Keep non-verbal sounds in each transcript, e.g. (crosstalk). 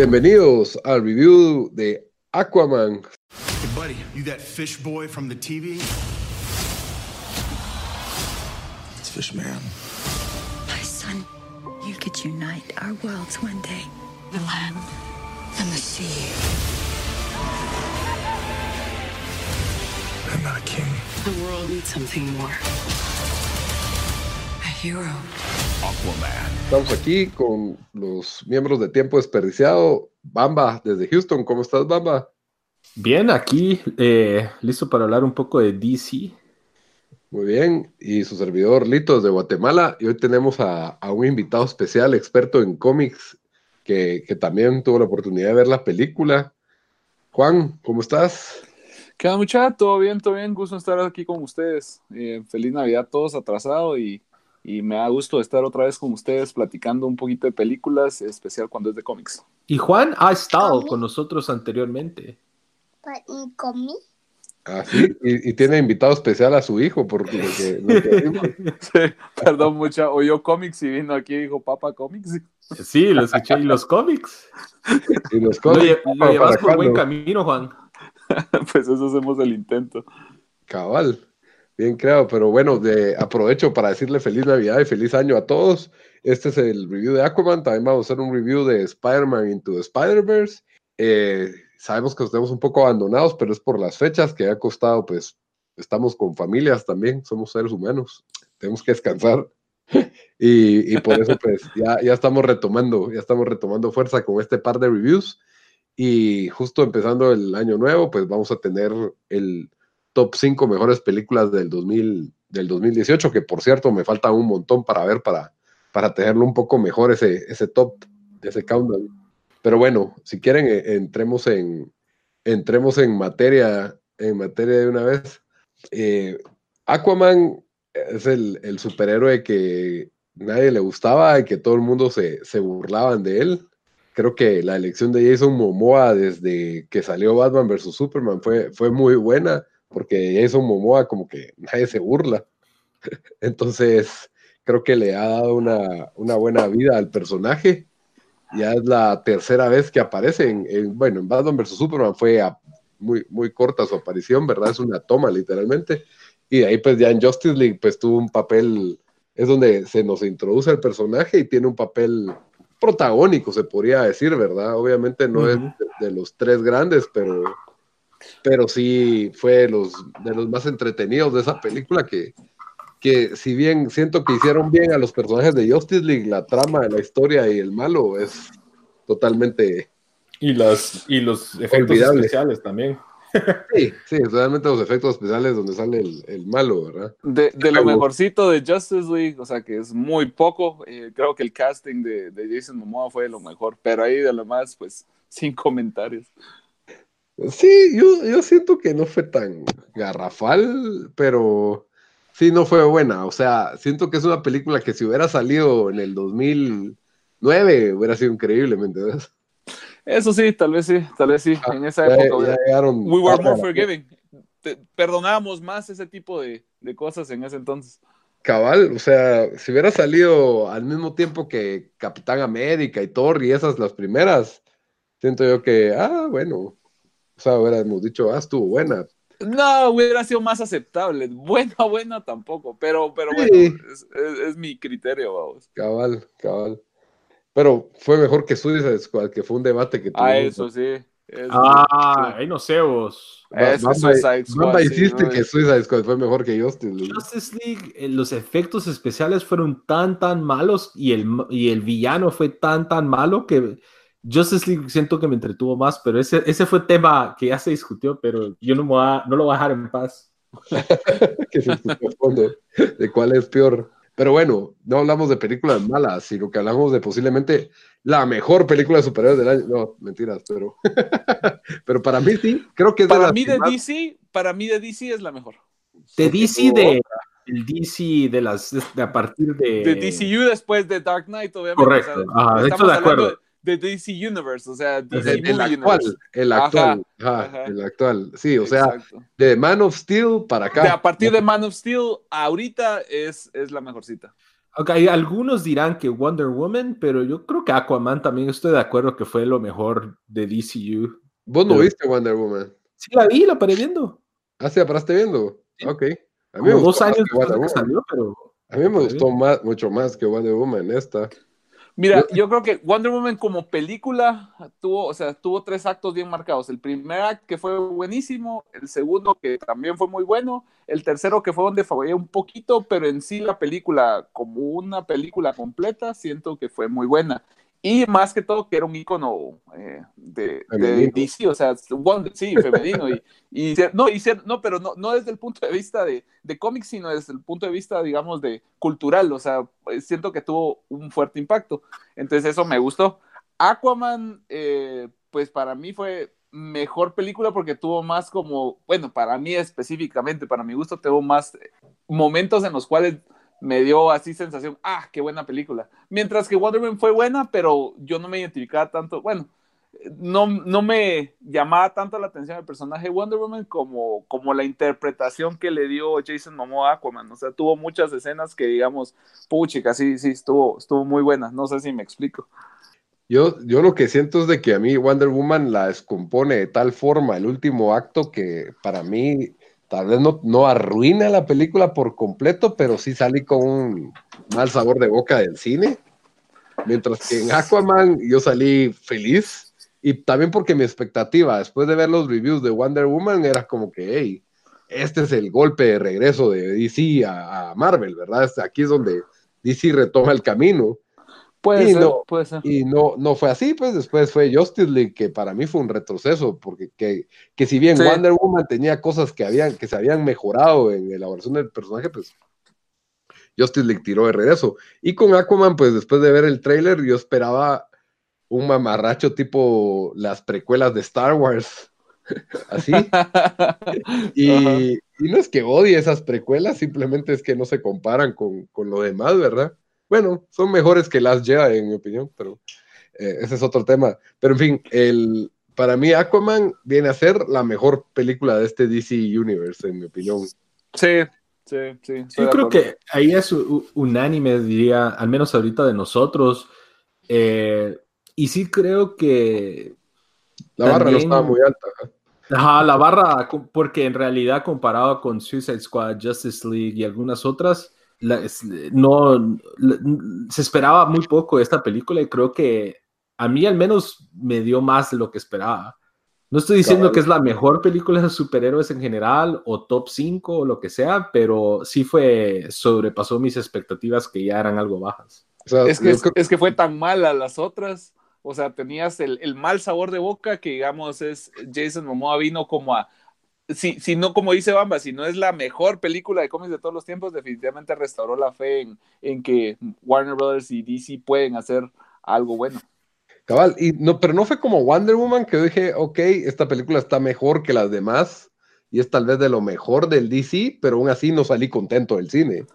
Bienvenidos al review de Aquaman. Hey, buddy, you that fish boy from the TV? It's Fish Man. My son, you could unite our worlds one day. The land and the sea. I'm not a king. The world needs something more. Hero. Aquaman. Estamos aquí con los miembros de Tiempo Desperdiciado. Bamba, desde Houston. ¿Cómo estás, Bamba? Bien, aquí eh, listo para hablar un poco de DC. Muy bien. Y su servidor, Lito, desde Guatemala. Y hoy tenemos a, a un invitado especial, experto en cómics, que, que también tuvo la oportunidad de ver la película. Juan, ¿cómo estás? ¿Qué onda, muchacha? ¿Todo bien? ¿Todo bien? Gusto estar aquí con ustedes. Eh, feliz Navidad a todos atrasado y, y me da gusto estar otra vez con ustedes platicando un poquito de películas, especial cuando es de cómics. Y Juan ha estado con nosotros anteriormente. ¿Y? Ah, sí. Y, y tiene invitado especial a su hijo, porque lo que- lo (laughs) que vimos. Sí, perdón, mucha. Oyó cómics y vino aquí y dijo, Papa Comics. Sí, lo escuché. ¿Y los cómics? Y los Lo, cómics, lle- lo ¿para llevas por buen camino, Juan. (laughs) pues eso hacemos el intento. Cabal, bien creado, pero bueno, de, aprovecho para decirle feliz Navidad y feliz año a todos. Este es el review de Aquaman, también vamos a hacer un review de Spider-Man Into Spider-Verse. Eh, sabemos que estamos un poco abandonados, pero es por las fechas que ha costado, pues estamos con familias también, somos seres humanos, tenemos que descansar. (laughs) Y, y por eso pues ya, ya estamos retomando, ya estamos retomando fuerza con este par de reviews. Y justo empezando el año nuevo, pues vamos a tener el, top 5 mejores películas del, 2000, del 2018, que por cierto me falta un montón para ver, para, para tenerlo un poco mejor ese, ese top, ese countdown. Pero bueno, si quieren, eh, entremos en, entremos en materia, en materia de una vez. Eh, Aquaman es el, el superhéroe que nadie le gustaba y que todo el mundo se, se burlaban de él. Creo que la elección de Jason Momoa desde que salió Batman vs. Superman fue, fue muy buena porque Jason Momoa como que nadie se burla. (laughs) Entonces, creo que le ha dado una, una buena vida al personaje. Ya es la tercera vez que aparece en, en- bueno, en Batman vs. Superman fue a- muy, muy corta su aparición, ¿verdad? Es una toma literalmente. Y de ahí pues ya en Justice League pues tuvo un papel, es donde se nos introduce el personaje y tiene un papel protagónico, se podría decir, ¿verdad? Obviamente no es Ujú. de, de los tres grandes, pero pero sí fue de los, de los más entretenidos de esa película que, que si bien siento que hicieron bien a los personajes de Justice League, la trama, la historia y el malo es totalmente... Y, las, y los efectos Olvidable. especiales también. (laughs) Sí, sí, realmente los efectos especiales donde sale el, el malo, ¿verdad? De, de lo mejorcito de Justice League, o sea que es muy poco. eh, creo que el casting de, de Jason Momoa fue lo mejor, pero ahí de lo más, pues, (laughs) sin comentarios. Sí, yo, yo siento que no fue tan garrafal, pero sí no fue buena. O sea, siento que es una película que si hubiera salido en el 2009 hubiera sido increíble, ¿me entiendes? Eso sí, tal vez sí, tal vez sí. Ah, en esa Ya- época ya llegaron we were more forgiving. Te- perdonábamos más ese tipo de, de cosas en ese entonces. Cabal, o sea, si hubiera salido al mismo tiempo que Capitán América y Thor y esas las primeras, siento yo que, ah, bueno, o sea, hubiéramos dicho, ah, estuvo buena. No, hubiera sido más aceptable. (laughs) Buena, buena tampoco, pero, pero bueno, Sí. es, es- es mi criterio, vamos. Cabal, cabal. Pero fue mejor que Suicide Squad, que fue un debate que Ah, tuvimos. eso sí. eso Ah, sí. ahí no sé vos. Ese Bamba- Suicide Squad, Bamba sí, hiciste ¿no? que Suicide Squad fue mejor que Justice League. Justice League, eh, los efectos especiales fueron tan, tan malos y el, y el villano fue tan, tan malo que Justice League siento que me entretuvo más, pero ese, ese fue tema que ya se discutió, pero yo no, me voy a- no lo voy a dejar en paz. (laughs) que se fondo, de cuál es peor. Pero bueno, no hablamos de películas malas, sino que hablamos de posiblemente la mejor película de superhéroes del año. No, mentiras, pero, (laughs) pero para mí sí, creo que es Para las mí de más- DC, para mí de DC es la mejor. De DC, de, el DC de las, de a partir de... De DCU después de Dark Knight, obviamente. Correcto, o sea, ajá, estoy estamos de acuerdo. De, de DC Universe, o sea, DC el, actual, Universe. el actual, ajá, ajá. el actual. Sí, o sea, de Man of Steel para acá. De a partir de Man of Steel, ahorita es, es la mejorcita. Ok, algunos dirán que Wonder Woman, pero yo creo que Aquaman también estoy de acuerdo que fue lo mejor de DCU. Vos no pero- viste Wonder Woman. Sí, la vi, la paré viendo. Ah, sí, la paraste viendo. Sí. Ok. A mí Como me dos gustó más años que después de Wonder que Woman. salió, pero... A mí me gustó más, mucho más que Wonder Woman esta. Mira, yo creo que Wonder Woman como película tuvo, o sea, tuvo tres actos bien marcados. El primer acto que fue buenísimo, el segundo que también fue muy bueno, el tercero que fue donde fallé un poquito, pero en sí la película, como una película completa, siento que fue muy buena. Y más que todo que era un icono eh, de, de. DC, o sea, Wonder- sí, femenino. y, y no, y no, pero no, no desde el punto de vista de, de cómics, sino desde el punto de vista, digamos, de cultural. O sea, eh, siento que tuvo un fuerte impacto. Entonces eso me gustó. Aquaman, eh, pues para mí fue mejor película porque tuvo más como, bueno, para mí específicamente, para mi gusto, tuvo más momentos en los cuales me dio así sensación, ah, qué buena película. Mientras que Wonder Woman fue buena, pero yo no me identificaba tanto, bueno, no, no me llamaba tanto la atención el personaje de Wonder Woman como, como la interpretación que le dio Jason Momoa a Aquaman. O sea, tuvo muchas escenas que digamos, puchica, sí, sí, estuvo, estuvo muy buena. No sé si me explico. Yo, yo lo que siento es de que a mí Wonder Woman la descompone de tal forma el último acto que para mí tal vez no, no arruina la película por completo, pero sí salí con un mal sabor de boca del cine. Mientras que en Aquaman yo salí feliz y también porque mi expectativa después de ver los reviews de Wonder Woman era como que, hey, este es el golpe de regreso de DC a, a Marvel, ¿verdad? Este- Aquí es donde DC retoma el camino. Puede Y ser, no, puede ser. Y no, no fue así, pues después fue Justice League, que para mí fue un retroceso, porque que, que si bien Sí. Wonder Woman tenía cosas que, habían, que se habían mejorado en la elaboración del personaje, pues Justice League tiró de regreso. Y con Aquaman, pues después de ver el tráiler, yo esperaba un mamarracho tipo las precuelas de Star Wars, (laughs) así. (laughs) Y no es que odie esas precuelas, simplemente es que no se comparan con, con lo demás, ¿verdad? Bueno, son mejores que las Jedi, en mi opinión, pero eh, ese es otro tema. Pero en fin, el, para mí Aquaman viene a ser la mejor película de este DC Universe, en mi opinión. Sí, sí, sí. Yo creo que ahí es unánime, diría, al menos ahorita de nosotros. Eh, y sí creo que La barra no También- estaba muy alta. ajá. Ajá, la barra, porque en realidad comparado con Suicide Squad, Justice League y algunas otras, la- es- no la- se esperaba muy poco de esta película y creo que a mí al menos me dio más de lo que esperaba. No estoy diciendo Cabal. que es la mejor película de superhéroes en general o top 5 o lo que sea, pero sí fue, sobrepasó mis expectativas que ya eran algo bajas. O sea, Es que, es que fue tan mala las otras. O sea, tenías el, el mal sabor de boca que, digamos, es Jason Momoa vino como a. Si, si no, como dice Bamba, si no es la mejor película de cómics de todos los tiempos, definitivamente restauró la fe en, en que Warner Brothers y DC pueden hacer algo bueno. Cabal, y no, pero no fue como Wonder Woman que dije, ok, esta película está mejor que las demás y es tal vez de lo mejor del DC, pero aún así no salí contento del cine.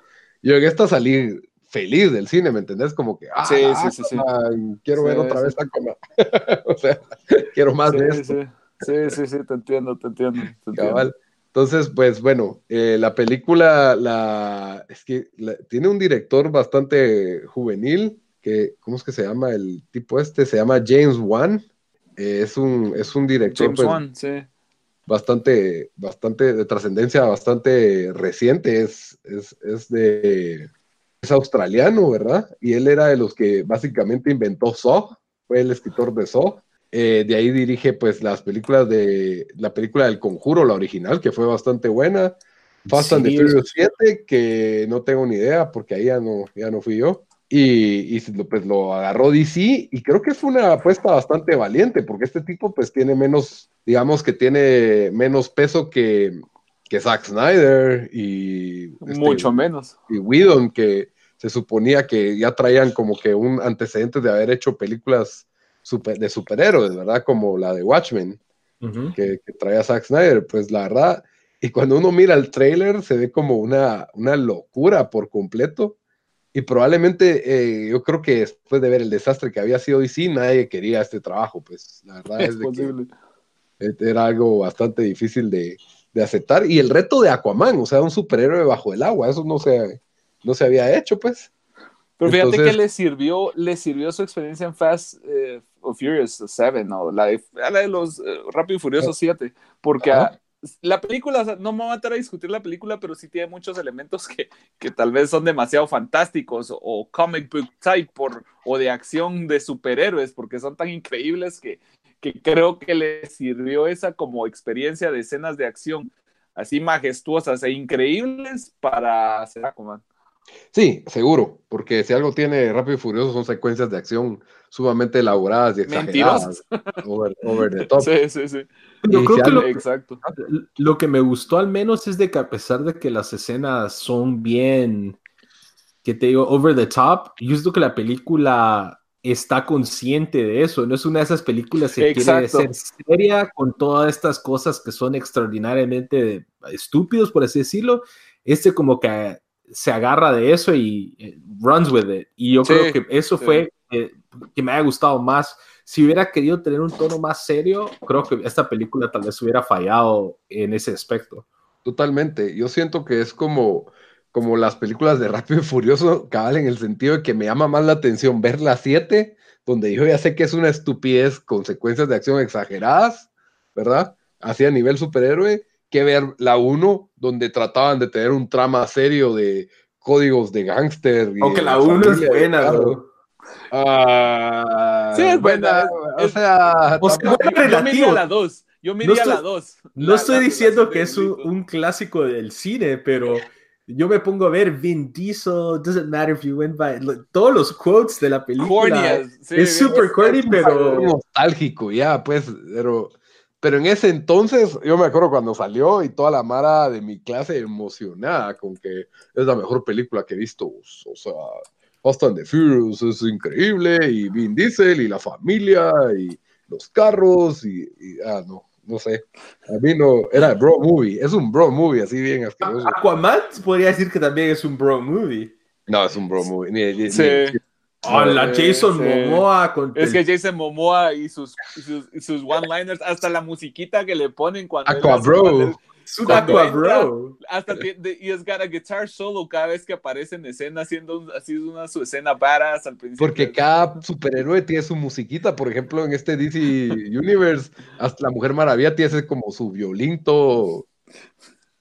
Yo en esta salí feliz del cine, ¿me entendés? Como que, ah, Sí, sí, sí, sí. Aquaman, quiero ver otra vez Aquaman. (laughs) o sea, (laughs) quiero más sí, de esto. Sí, sí, sí, te entiendo, te entiendo. te entiendo. Cabal. Entonces, pues bueno, eh, la película, la, es que la- tiene un director bastante juvenil, que, ¿cómo es que se llama el tipo este? Se llama James Wan. Eh, es, un, es un director James pues, Wan, sí. bastante, bastante de trascendencia, bastante reciente. Es, es, es de, es australiano, ¿verdad? Y él era de los que básicamente inventó Saw, fue el escritor de Saw. Eh, de ahí dirige pues las películas de la película del Conjuro, la original, que fue bastante buena. Fast and the Furious 7, que no tengo ni idea porque ahí ya no, ya no fui yo. Y, pues lo agarró DC y creo que fue una apuesta bastante valiente porque este tipo pues tiene menos, digamos que tiene menos peso que, que Zack Snyder y, este, Mucho menos. y Whedon, que se suponía que ya traían como que un antecedente de haber hecho películas super- de superhéroes, ¿verdad? Como la de Watchmen, que, que traía Zack Snyder. Pues la verdad, y cuando uno mira el trailer, se ve como una, una locura por completo. Y probablemente eh, yo creo que después de ver el desastre que había sido DC, nadie quería este trabajo. Pues la verdad es, Es de que posible. era algo bastante difícil de, de aceptar. Y el reto de Aquaman, o sea, un superhéroe bajo el agua, eso no se, no se había hecho, pues. Pero fíjate Entonces- que le sirvió, le sirvió su experiencia en Fast eh, Furious 7, ¿no? La de, la de los eh, Rápido y Furioso 7, porque Ajá. ah, la película, o sea, no me voy a matar a discutir la película, pero sí tiene muchos elementos que, que tal vez son demasiado fantásticos o, o comic book type por, o de acción de superhéroes, porque son tan increíbles que, que creo que le sirvió esa como experiencia de escenas de acción así majestuosas e increíbles para hacer Aquaman. Sí, seguro, porque si algo tiene Rápido y Furioso son secuencias de acción sumamente elaboradas y exageradas. Over, over the top. (laughs) Sí, sí, sí. Yo creo que lo, Exacto. lo que me gustó al menos es de que a pesar de que las escenas son bien, que te digo, over the top, yo siento que la película está consciente de eso. No es una de esas películas que quiere ser seria con todas estas cosas que son extraordinariamente estúpidos, por así decirlo. Este como que se agarra de eso y eh, runs with it. Y yo Sí, creo que eso sí. fue eh, que me haya gustado más. Si hubiera querido tener un tono más serio, creo que esta película tal vez hubiera fallado en ese aspecto. Totalmente. Yo siento que es como, como las películas de Rápido y Furioso, cabal, en el sentido de que me llama más la atención ver la 7, donde yo ya sé que es una estupidez, consecuencias de acción exageradas, ¿verdad? Así a nivel superhéroe, que ver la 1, donde trataban de tener un trama serio de códigos de gángster. y Aunque la 1 es buena, claro. bro. Ah, Sí, es buena, O es- sea, O sea, bueno, Yo relativo. la 2. Yo No miría estoy- la 2. No La- estoy la- diciendo la- que es un, un clásico del cine, pero yo me pongo a ver Vin Diesel, doesn't matter if you win by, todos los quotes de la película. Corny as- sí, es super corny, pero nostálgico ya, pues, pero, pero en ese entonces, yo me acuerdo cuando salió y toda la mara de mi clase emocionada con que es la mejor película que he visto, o sea, Fast and the Furious es increíble, y Vin Diesel, y la familia, y los carros, y, y- ah, no, no sé, a mí no, era bro movie, es un bro movie, así bien asqueroso. Aquaman podría decir que también es un bro movie. No, es un bro movie, ni- ni- Sí. ni- Hola, Jason sí. Momoa con Es el- que Jason Momoa y sus, y sus, y sus one-liners, hasta la musiquita que le ponen cuando. Aqua Bro. Aqua Bro. Hasta y es got a guitar solo cada vez que aparece en escena, haciendo así una su escena badass al principio. Porque cada superhéroe tiene su musiquita, por ejemplo, en este DC Universe, hasta la Mujer Maravilla tiene ese como su violín todo,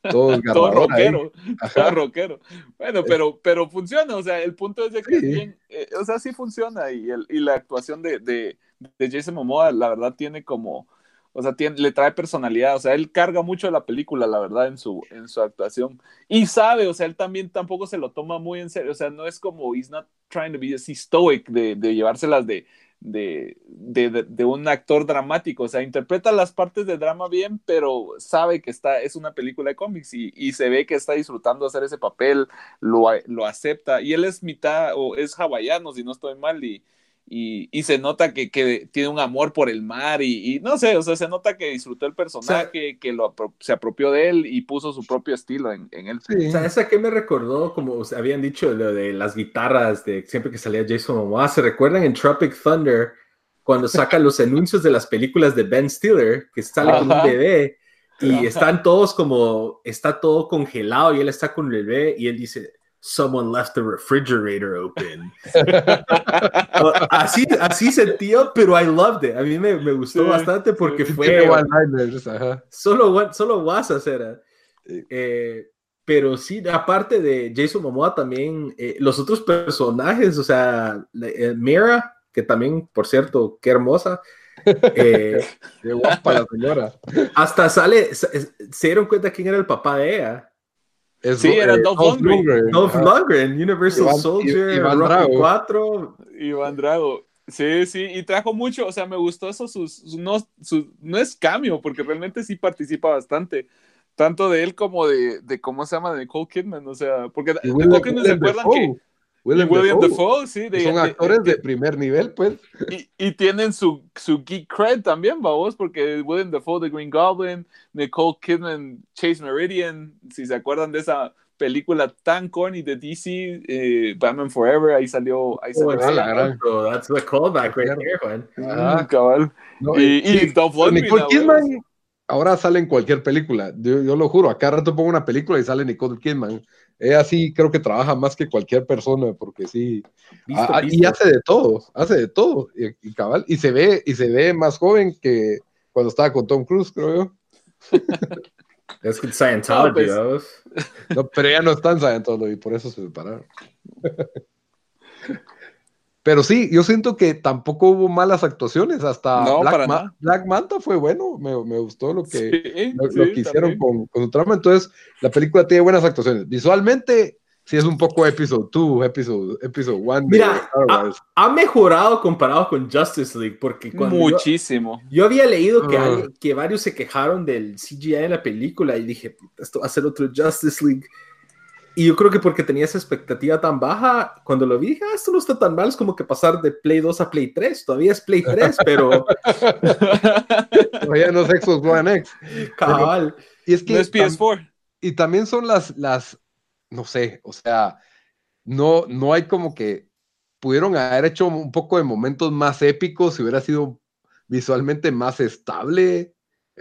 todo, (laughs) rockero, todo rockero. Bueno, pero, pero funciona, o sea, el punto es de que Sí. es bien, eh, o sea, sí funciona y, el, y la actuación de, de, de Jason Momoa, la verdad, tiene como, o sea, tiene, le trae personalidad, o sea, él carga mucho de la película, la verdad, en su, en su actuación. Y sabe, o sea, él también tampoco se lo toma muy en serio, o sea, no es como, he's not trying to be así stoic de, de llevárselas de, de, de, de, un actor dramático, o sea, interpreta las partes de drama bien, pero sabe que está, es una película de cómics y, y se ve que está disfrutando hacer ese papel, lo, lo acepta, y él es mitad, o es hawaiano, si no estoy mal, y, y, y se nota que, que, tiene un amor por el mar y, y, no sé, o sea, se nota que disfrutó el personaje, o sea, que lo apro se apropió de él y puso su propio estilo en, en él. Sí. O sea, esa que me recordó, como habían dicho, lo de las guitarras de siempre que salía Jason Momoa, ¿se recuerdan en Tropic Thunder? Cuando sacan los (laughs) anuncios de las películas de Ben Stiller, que sale Ajá. con un bebé y están todos como, está todo congelado y él está con el bebé y él dice, someone left the refrigerator open. (laughs) así, así sentía, pero I loved it. A mí me, me gustó sí, bastante porque sí, fue. Solo, solo WhatsApp era. Eh, pero sí, aparte de Jason Momoa, también eh, los otros personajes, o sea, eh, Mira, que también, por cierto, qué hermosa. (laughs) qué guapa la señora. Hasta sale, se, se dieron cuenta quién era el papá de ella. Es, sí, era Dolph Lundgren. Dolph Lundgren, Universal Iván, Soldier, Iván Drago. 4. Iván Drago. Sí, sí, y trajo mucho, o sea, me gustó eso, sus, sus, no, sus, no es cambio, porque realmente sí participa bastante, tanto de él como de, de cómo se llama, de Nicole Kidman, o sea, porque de Nicole Kidman se acuerdan que Willem, y William Dafoe, sí, de- son de- actores de- de primer nivel, pues. y, y tienen su, su geek cred también, vamos, porque William Dafoe de Green Goblin, Nicole Kidman, Chase Meridian, si se acuerdan de esa película tan corny de DC, eh, Batman Forever, ahí salió, ahí Oh, salió sí, ella. la gran- so that's the callback right there, Juan. Ajá. Mm, cabal. No, Y- y sí, Dolph Lundgren, Nicole Kidman ahora sale en cualquier película. Yo, yo lo juro, acá rato pongo una película y sale Nicole Kidman. Ella sí creo que trabaja más que cualquier persona, porque sí. Visto, Ah, ah, y hace de todo, hace de todo. Y, y cabal, y se ve, y se ve más joven que cuando estaba con Tom Cruise, creo yo. (laughs) Es que Scientology, No, pues. No, pero ya no están Scientology y por eso se separaron. (laughs) Pero sí, yo siento que tampoco hubo malas actuaciones. Hasta No, Black, Ma- nada. Black Manta fue bueno. Me, me gustó lo que, Sí, lo, sí, lo que hicieron con, con su trama. Entonces, la película tiene buenas actuaciones. Visualmente, sí es un poco episode 2, episode, episode 1. Mira, ha, ha mejorado comparado con Justice League, porque cuando yo, Muchísimo. yo había leído que, Ah. alguien- que varios se quejaron del CGI en la película y dije, "Puta, esto va a ser otro Justice League. Y yo creo que porque tenía esa expectativa tan baja, cuando lo vi, dije, ah, esto no está tan mal, es como que pasar de Play 2 a Play 3, todavía es Play 3, pero (laughs) Todavía no es Xbox One X. cabal. Y es que no es tam- PS4. y también son las, las, no sé, o sea, no, no hay como que pudieron haber hecho un poco de momentos más épicos si hubiera sido visualmente más estable,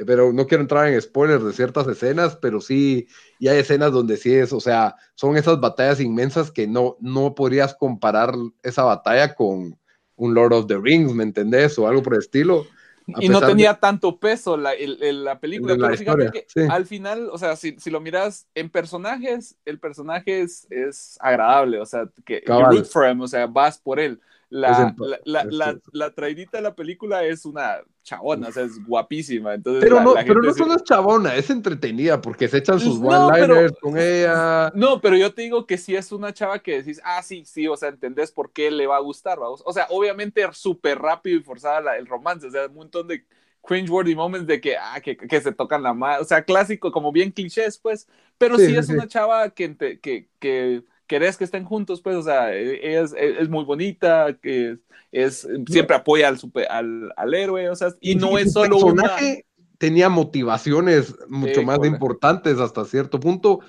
pero no quiero entrar en spoilers de ciertas escenas, pero sí, y hay escenas donde sí es, o sea, son esas batallas inmensas que no, no podrías comparar esa batalla con un Lord of the Rings, ¿me entendés? O algo por el estilo. Y no pesar de- tenía tanto peso la, el- el- la película. La pero fíjate historia, que sí. al final, o sea, si, si lo miras en personajes, el personaje es, es agradable, o sea, que you root for him, o sea, vas por él. La, la, la, la, traidita de la película es una chabona, o sea, es guapísima. Entonces, Pero no, pero no solo es chabona, es entretenida porque se echan sus No, one-liners con ella. No, pero yo te digo que si es una chava que decís, ah, sí, sí, o sea, entendés por qué le va a gustar, vamos. O sea, obviamente súper rápido y forzada el romance, o sea, un montón de cringeworthy moments de que, ah, que, que se tocan la mano, o sea, clásico, como bien clichés, pues, pero sí, es sí. una chava que, que querés que estén juntos, pues, o sea, ella es, es, es muy bonita, que es, siempre apoya al, super, al, al héroe, o sea, y no es solo una... personaje tenía motivaciones mucho Sí, más correcto. importantes hasta cierto punto.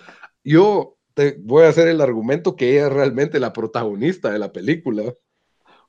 Yo te voy a hacer el argumento que ella es realmente la protagonista de la película.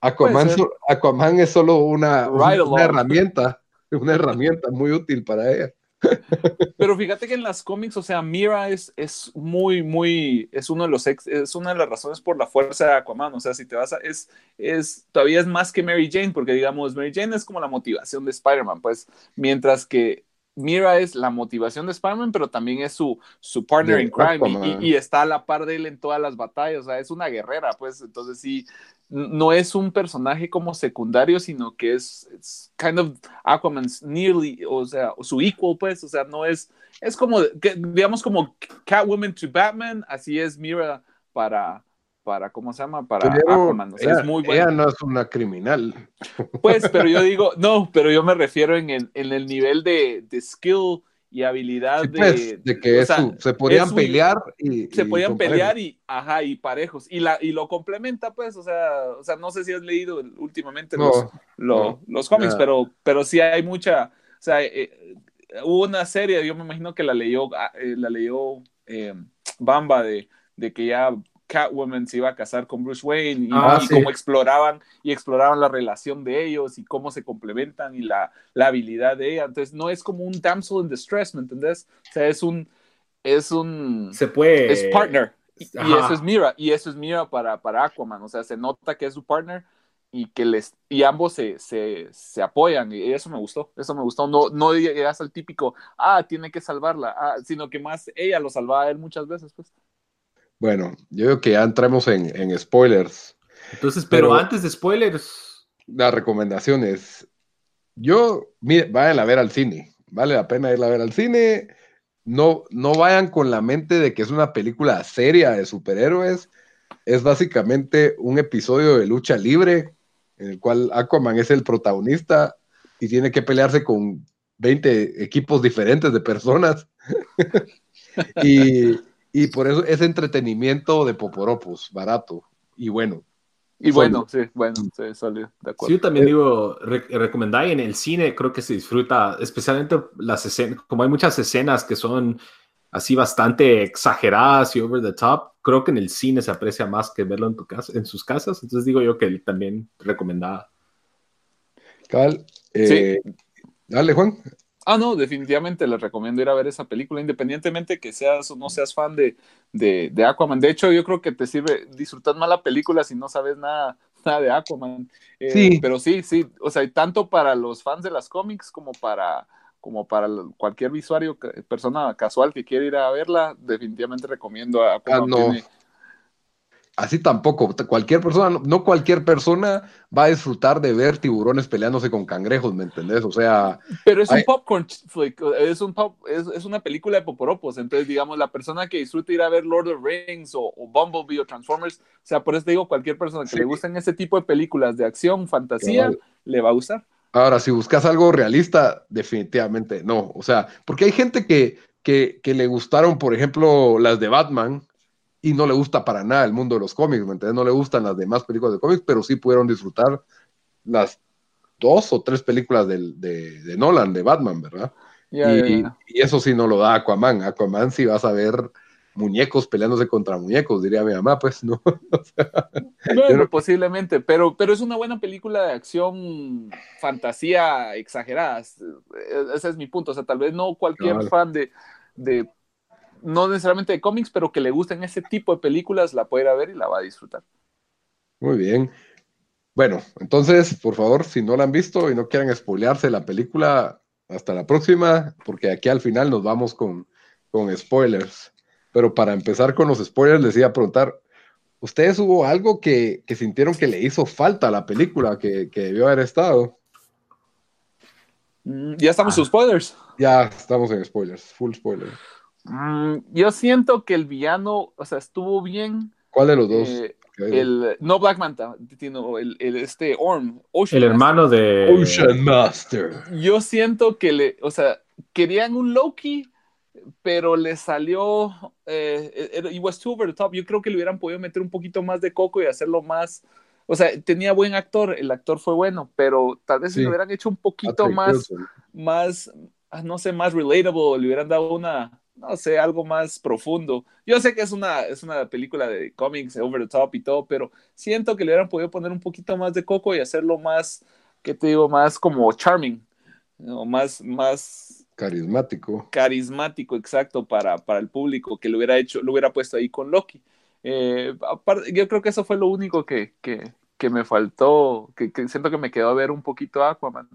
Aquaman, Aquaman es solo una, una herramienta, una herramienta muy útil para ella. (laughs) Pero fíjate que en las cómics, o sea, Mira es, es muy, muy, es uno de los es una de las razones por la fuerza de Aquaman. O sea, si te vas a, es, es, todavía es más que Mary Jane, porque digamos, Mary Jane es como la motivación de Spider-Man, pues, mientras que Mira es la motivación de Spider-Man, pero también es su, su partner in crime y, está a la par de él en todas las batallas. O sea, es una guerrera, pues, entonces sí, no es un personaje como secundario, sino que es, kind of Aquaman's nearly, o sea, su equal, pues, o sea, no es, es como, digamos, como Catwoman to Batman, así es Mira para, para ¿cómo se llama? Para Pero Aquaman, o sea, ella, es muy ella bueno. no es una criminal. (laughs) Pues, pero yo digo, no, pero yo me refiero en el, en el nivel de, de skill y habilidad Sí, de, pues, de que o es sea, su- se podían su- pelear y se y podían pelear y ajá y parejos y la y lo complementa pues o sea o sea no sé si has leído últimamente No, los lo- no, los cómics pero pero sí hay mucha o sea eh, hubo una serie yo me imagino que la leyó ah, eh, la leyó eh, Bamba de, de que ya Catwoman se iba a casar con Bruce Wayne y, Ah, y sí. cómo exploraban y exploraban la relación de ellos y cómo se complementan y la, la habilidad de ella entonces no es como un damsel in distress ¿me entendés? o sea es un es un Se puede. es partner. Y, y eso es Mira, y eso es Mira para, para Aquaman. O sea, se nota que es su partner y que les y ambos se, se, se apoyan. Y eso me gustó. Eso me gustó. No, no llegas al típico, ah, tiene que salvarla, ah, sino que más ella lo salvaba a él muchas veces, pues. Bueno, yo creo que ya entramos en, en spoilers. Entonces, pero, Pero- antes de spoilers, Las recomendaciones. Yo, mire, vayan a ver al cine. Vale la pena ir a ver al cine. No, no vayan con la mente de que es una película seria de superhéroes. Es básicamente un episodio de lucha libre en el cual Aquaman es el protagonista y tiene que pelearse con 20 equipos diferentes de personas. (laughs) y, y por eso es entretenimiento de Poporopos, barato y bueno. Y bueno, sí, bueno, sí, salió, de acuerdo. Sí, yo también digo, re- recomendar en el cine, creo que se disfruta, especialmente las escenas, como hay muchas escenas que son así bastante exageradas y over the top, creo que en el cine se aprecia más que verlo en tu casa, en sus casas, entonces digo yo que también recomendada. Cabal, eh, Dale, Juan. Ah, no, definitivamente les recomiendo ir a ver esa película, independientemente que seas o no seas fan de, de, de Aquaman. De hecho, yo creo que te sirve disfrutar más la película si no sabes nada, nada de Aquaman. Eh, Sí. Pero sí, sí, o sea, tanto para los fans de las cómics como para, como para cualquier visuario, persona casual que quiera ir a verla, definitivamente recomiendo a Aquaman. Ah, no. Tiene- Así tampoco. Cualquier persona, no- cualquier persona va a disfrutar de ver tiburones peleándose con cangrejos, ¿me entendés? O sea, Pero es un popcorn flick, es, un pop, es, es una película de poporopos. Entonces, digamos, la persona que disfruta ir a ver Lord of the Rings o, o Bumblebee o Transformers, o sea, por eso te digo, cualquier persona que Sí. le gusten ese tipo de películas de acción, fantasía, le va a gustar. Ahora, si buscas algo realista, definitivamente no. O sea, porque hay gente que, que, que le gustaron, por ejemplo, las de Batman y no le gusta para nada el mundo de los cómics, ¿me entiendes? No le gustan las demás películas de cómics, pero sí pudieron disfrutar las dos o tres películas de, de Nolan, de Batman, ¿verdad? Y, eso sí no lo da Aquaman. Aquaman sí vas a ver muñecos peleándose contra muñecos, diría mi mamá, pues no. (laughs) Bueno, no- posiblemente, pero, pero es una buena película de acción, fantasía exagerada. Es- Ese es mi punto. O sea, tal vez no cualquier fan de, de, no necesariamente de cómics, pero que le gusten ese tipo de películas, la puede ir a ver y la va a disfrutar. Muy bien. Bueno, entonces, por favor, si no la han visto y no quieren spoilearse la película, hasta la próxima, porque aquí al final nos vamos con, con spoilers. Pero para empezar con los spoilers, les iba a preguntar, ¿ustedes hubo algo que, que sintieron que le hizo falta a la película, que, que debió haber estado? Mm, Ya estamos en sus spoilers. Ya estamos en spoilers, full spoilers. Mm, yo siento que el villano, o sea, estuvo bien. ¿Cuál de los dos? eh, el, no Black Manta, sino el, el- este Orm, Ocean El Master. hermano de... Ocean Master. Yo siento que le, o sea, querían un Loki, pero le salió, eh, it, it was too over the top. Yo creo que le hubieran podido meter un poquito más de coco y hacerlo más, o sea, tenía buen actor, el actor fue bueno, pero tal vez si Sí. le hubieran hecho un poquito Patrick más, Wilson. más, ah, no sé, más relatable, le hubieran dado una, no sé, algo más profundo. Yo sé que es una, es una película de cómics, over the top y todo, pero siento que le hubieran podido poner un poquito más de coco y hacerlo más, ¿qué te digo? Más como charming, ¿no? más, más Carismático. carismático, exacto, para, para el público, que lo hubiera hecho, lo hubiera puesto ahí con Loki. Eh, aparte, yo creo que eso fue lo único que, que, que me faltó, que, que siento que me quedó a ver un poquito Aquaman.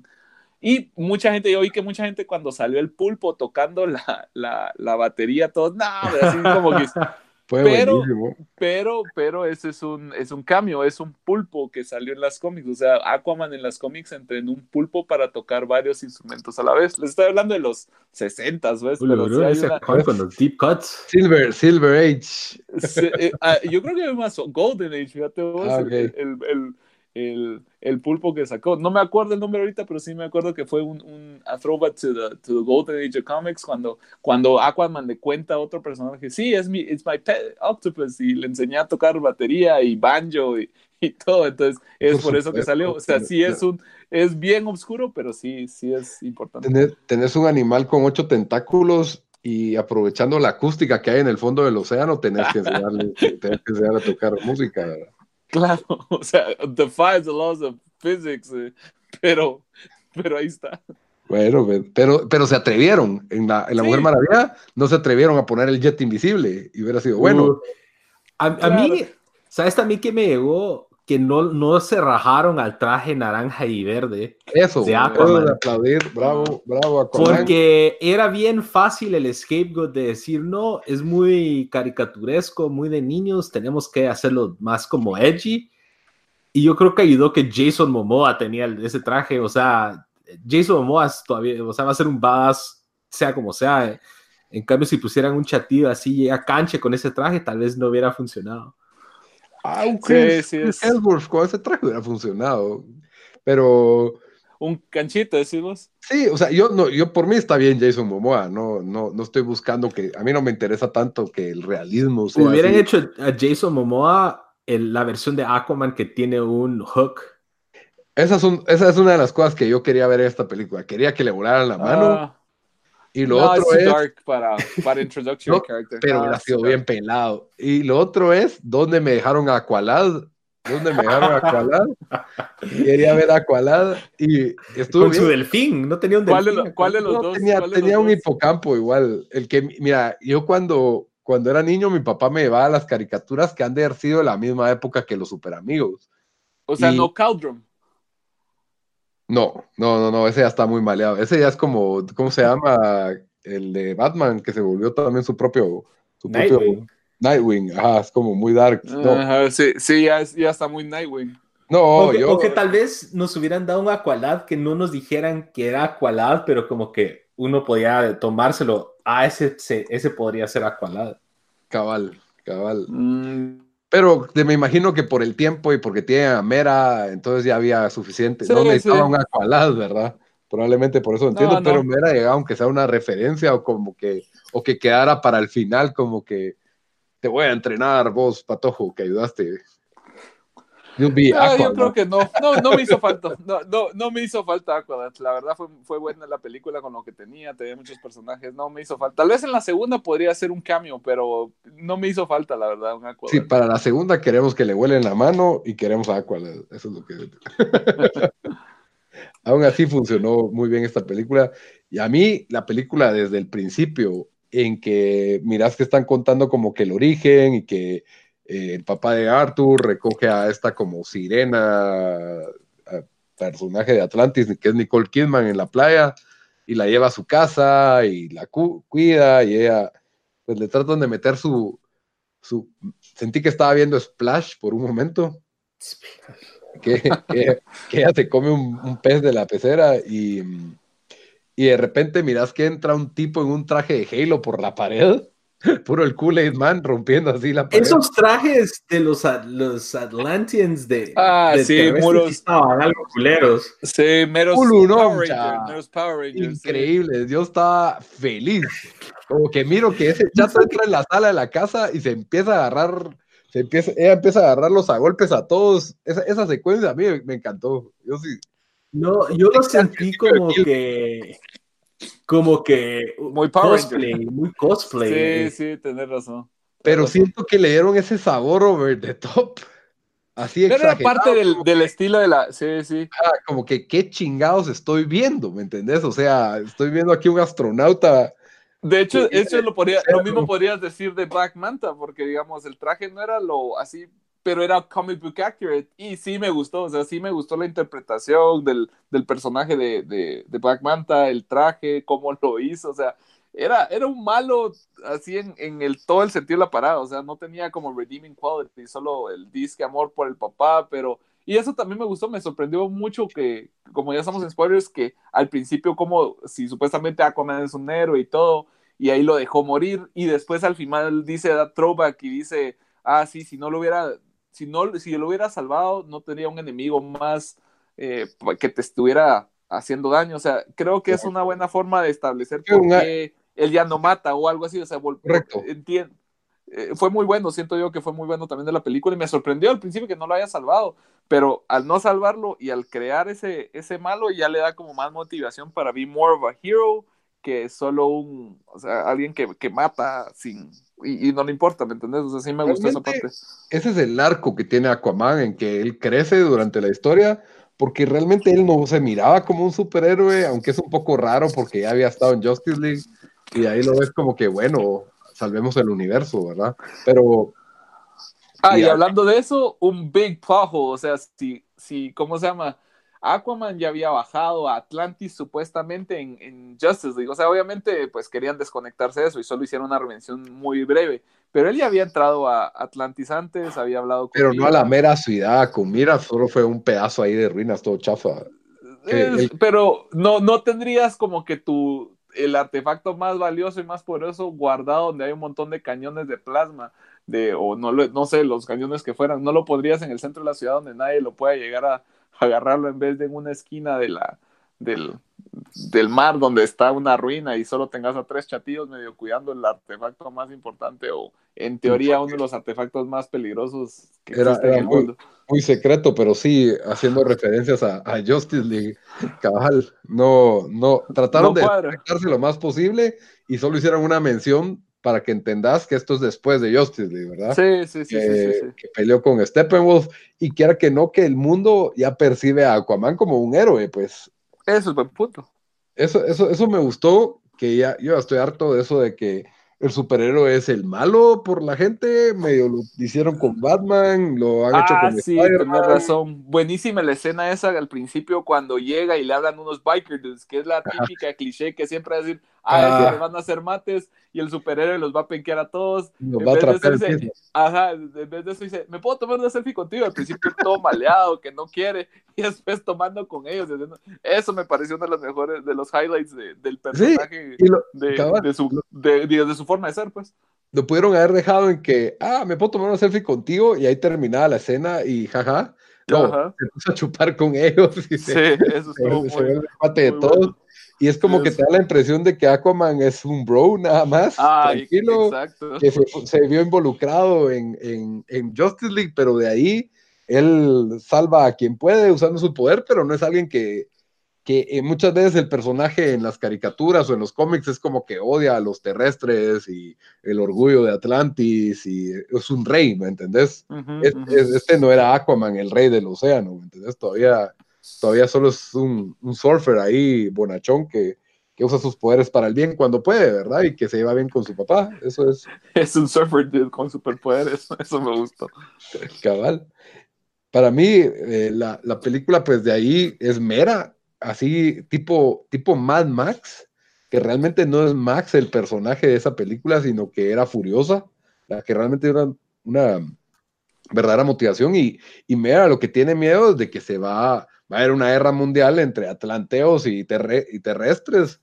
Y mucha gente, yo oí que mucha gente cuando salió el pulpo tocando la, la, la batería, no, pero así como que, (laughs) Fue Pero- buenísimo. pero, pero ese es un, es un cambio, es un pulpo que salió en las cómics, o sea, Aquaman en las cómics entrenó un pulpo para tocar varios instrumentos a la vez. Les estoy hablando de los 60, ¿ves? Uy, Pero bro, ese una- con los deep cuts. Silver, Silver Age. Sí, eh, ah, yo creo que más Golden Age, fíjate vos, Ah, el- ok. el, el, el, el pulpo que sacó. No me acuerdo el nombre ahorita, pero sí me acuerdo que fue un, un a throwback to the, to the Golden Age of Comics cuando, cuando Aquaman le cuenta a otro personaje, sí, es mi, it's my pet octopus, y le enseñé a tocar batería y banjo y, y todo. Entonces, es Por por, eso que salió. O sea, sí es un, es bien oscuro, pero sí, sí es importante. Tenés, tenés un animal con ocho tentáculos y aprovechando la acústica que hay en el fondo del océano, tenés que enseñarle, (laughs) tenés que enseñarle a tocar música. ¿verdad? Claro, (laughs) o sea, defies the laws of physics, eh, pero, pero ahí está. Bueno, pero, pero se atrevieron. En la, en la Sí. Mujer Maravilla no se atrevieron a poner el jet invisible y hubiera sido bueno. Uh, a, a Claro. mí, ¿sabes también que me llegó? Que no, no se rajaron al traje naranja y verde. Eso, de Aquaman. aplaudir, bravo, bravo Aquaman. Porque era bien fácil el scapegoat de decir, no, es muy caricaturesco, muy de niños, tenemos que hacerlo más como edgy. Y yo creo que ayudó que Jason Momoa tenía ese traje, o sea, Jason Momoa es todavía, o sea, va a ser un badass, sea como sea. En cambio, si pusieran un chatillo así a canche con ese traje, tal vez no hubiera funcionado. Ah, un Sí, Chris, sí, es- Hemsworth con ese traje hubiera funcionado. Pero un canchito, decimos. Sí, o sea, yo no, yo por mí está bien Jason Momoa, no, no, no estoy buscando que, a mí no me interesa tanto que el realismo sea Hubieran así. hecho a Jason Momoa el- la versión de Aquaman que tiene un hook. Esa es, un- esa es una de las cosas que yo quería ver en esta película. Quería que le volaran la mano. Ah, y lo no, otro es dark para, para (laughs) introductory No, character. Pero Ah, hubiera es sido bien pelado. Y lo otro es. ¿Dónde me dejaron a Aqualad? ¿Dónde me dejaron a Aqualad? (laughs) Quería ver a Aqualad. Y estuvo Con su delfín, no tenía un ¿Cuál de, delfín. lo- cuál de los No, dos? tenía cuál de los tenía un dos? hipocampo igual. El que, mira, yo cuando, cuando era niño, mi papá me llevaba a las caricaturas que han de haber sido de la misma época que los super amigos. O sea, y- no Caldrum. No, no, no, no, ese ya está muy maleado. Ese ya es como, ¿cómo se llama? El de Batman, que se volvió también su propio, su propio Nightwing. Nightwing. Ajá, es como muy dark. No, Ajá, sí, sí ya, es- ya está muy Nightwing. no, o, que, yo, o que tal vez nos hubieran dado un Aqualad que no nos dijeran que era Aqualad, pero como que uno podía tomárselo. Ah, ese, ese, ese podría ser Aqualad. cabal, cabal. Mm, Pero me imagino que por el tiempo y porque tiene a Mera, entonces ya había suficiente. Sí, no necesitaba sí. un Aqualad, ¿verdad? Probablemente por eso entiendo, no. pero me hubiera llegado aunque sea una referencia o como que, o que quedara para el final como que te voy a entrenar vos, Patojo, que ayudaste. You'll be yo creo que no, no, no me hizo falta, no, no, no me hizo falta Aqualad. La verdad fue, fue buena la película con lo que tenía, tenía muchos personajes, no me hizo falta. Tal vez en la segunda podría ser un cambio, pero no me hizo falta, la verdad, un Aqualad. Sí, para la segunda queremos que le huelen la mano y queremos a Aqualad. Eso es lo que. (laughs) Aún así funcionó muy bien esta película. Y a mí, la película desde el principio, en que miras que están contando como que el origen y que eh, el papá de Arthur recoge a esta como sirena, personaje de Atlantis, que es Nicole Kidman en la playa, y la lleva a su casa y la cu- cuida y ella, pues le tratan de meter su, su, sentí que estaba viendo Splash por un momento, que, que, que ella se come un, un pez de la pecera y, y de repente miras que entra un tipo en un traje de Halo por la pared, (laughs) puro el Kool-Aid Man rompiendo así la pared. Esos trajes de los, los Atlanteans de, Ah, de sí, muros. sí estaban algo culeros. Sí, meros Ulu, no, Power. Rangers, meros Power Rangers, sí. Increíble, yo estaba feliz. Como que miro que ese chato entra en la sala de la casa y se empieza a agarrar, se empieza, ella empieza a agarrarlos a golpes a todos. Esa, esa secuencia a mí me, me encantó. Yo sí, No, yo lo sentí como que como que Muy Power cosplay, Ranger. muy cosplay. Sí, sí, tenés razón. pero siento que le dieron ese sabor over the top. Así Pero era exagerado. parte del, del estilo de la. Sí, sí. Ah, como que qué chingados estoy viendo, ¿me entendés? O sea, estoy viendo aquí un astronauta. De hecho, Sí, eso lo, podría, lo mismo podrías decir de Black Manta, porque digamos, el traje no era lo así, pero era comic book accurate. Y sí me gustó, o sea, sí me gustó la interpretación del, del personaje de, de, de Black Manta, el traje, cómo lo hizo, o sea, era, era un malo así en, en el, todo el sentido de la parada, o sea, no tenía como redeeming quality, solo el disque amor por el papá, pero... Y eso también me gustó, me sorprendió mucho que, como ya estamos en spoilers, que al principio como si supuestamente Aquaman es un héroe y todo, y ahí lo dejó morir, y después al final dice da throwback y dice, ah, sí, si no lo hubiera, si no, si lo hubiera salvado, no tendría un enemigo más eh, que te estuviera haciendo daño, o sea, creo que es una buena forma de establecer Una- qué él ya no mata o algo así, o sea, Correcto. entien- eh, fue muy bueno, siento yo que fue muy bueno también de la película y me sorprendió al principio que no lo haya salvado, pero al no salvarlo y al crear ese, ese malo ya le da como más motivación para be more of a hero que solo un, o sea, alguien que, que mata sin, y, y no le importa, ¿me entendés? O sea, sí me gustó esa parte. Ese es el arco que tiene Aquaman, en que él crece durante la historia, porque realmente él no se miraba como un superhéroe, aunque es un poco raro porque ya había estado en Justice League, y ahí lo ves como que, bueno, salvemos el universo, ¿verdad? Pero Ah, y Ya. hablando de eso, un big plajo, o sea, si, si, ¿cómo se llama? Aquaman ya había bajado a Atlantis supuestamente en, en Justice League, o sea, obviamente pues querían desconectarse de eso y solo hicieron una mención muy breve, pero él ya había entrado a Atlantis antes, había hablado con pero no a la mera ciudad, con Mira solo fue un pedazo ahí de ruinas todo chafa. pero no, no tendrías como que tu el artefacto más valioso y más poderoso guardado donde hay un montón de cañones de plasma de o no lo- no sé los cañones que fueran no lo podrías en el centro de la ciudad donde nadie lo pueda llegar a agarrarlo en vez de en una esquina de la del, del mar donde está una ruina y solo tengas a tres chatillos medio cuidando el artefacto más importante o en teoría uno de los artefactos más peligrosos que Era, en era el muy, mundo. muy secreto, pero sí haciendo referencias a, a Justice League. Cabal, no, no, trataron No de lo más posible y solo hicieron una mención para que entendas que esto es después de Justice League, ¿verdad? Sí, sí, sí, sí, que, sí, sí. que peleó con Steppenwolf y quiera que no, que el mundo ya percibe a Aquaman como un héroe, pues Eso es buen punto. eso, eso, eso me gustó, que ya yo estoy harto de eso de que el superhéroe es el malo por la gente, medio lo hicieron con sí, lo han hecho Ah, con sí, tenés razón. Buenísima la escena esa al principio cuando llega y le hablan unos biker dudes, que es la típica cliché que siempre va a decir, ah, Ah. que les van a hacer mates y el superhéroe los va a penquear a todos. En va a de eso. Ajá, en vez de eso dice, ¿me puedo tomar una selfie contigo? Al principio todo maleado, que no quiere, (laughs) y después tomando con ellos. Eso me pareció uno de los mejores, de los highlights de- del personaje, lo, de, su, de, forma de ser, pues. lo pudieron haber dejado en que, ah, me puedo tomar una selfie contigo y ahí terminaba la escena y jaja. No, Ajá. se puso a chupar con ellos (laughs) y Sí, se, eso se, estuvo se muy... vuelve cuate de muy todos. bueno. Y es como que te da la impresión de que Aquaman es un bro nada más, Ay, tranquilo, exacto. que se, se vio involucrado en, en, en Justice League, pero de ahí él salva a quien puede usando su poder, pero no es alguien que, que eh, muchas veces el personaje en las caricaturas o en los cómics es como que odia a los terrestres y el orgullo de Atlantis y es un rey, ¿me entendés? Es- es- este no era Aquaman, el rey del océano, ¿me entendés? Todavía, todavía solo es un, un surfer ahí, bonachón, que, que usa sus poderes para el bien cuando puede, ¿verdad? Y que se lleva bien con su papá, eso es (laughs) Es un surfer dude con superpoderes, (laughs) eso me gustó. (laughs) cabal. Para mí, eh, la, la película, pues de ahí es mera, así tipo, tipo Mad Max, que realmente no es Max el personaje de esa película, sino que era Furiosa, la que realmente era una verdadera motivación y, y Mera lo que tiene miedo es de que se va, va a haber una guerra mundial entre atlanteos y, terre- y terrestres,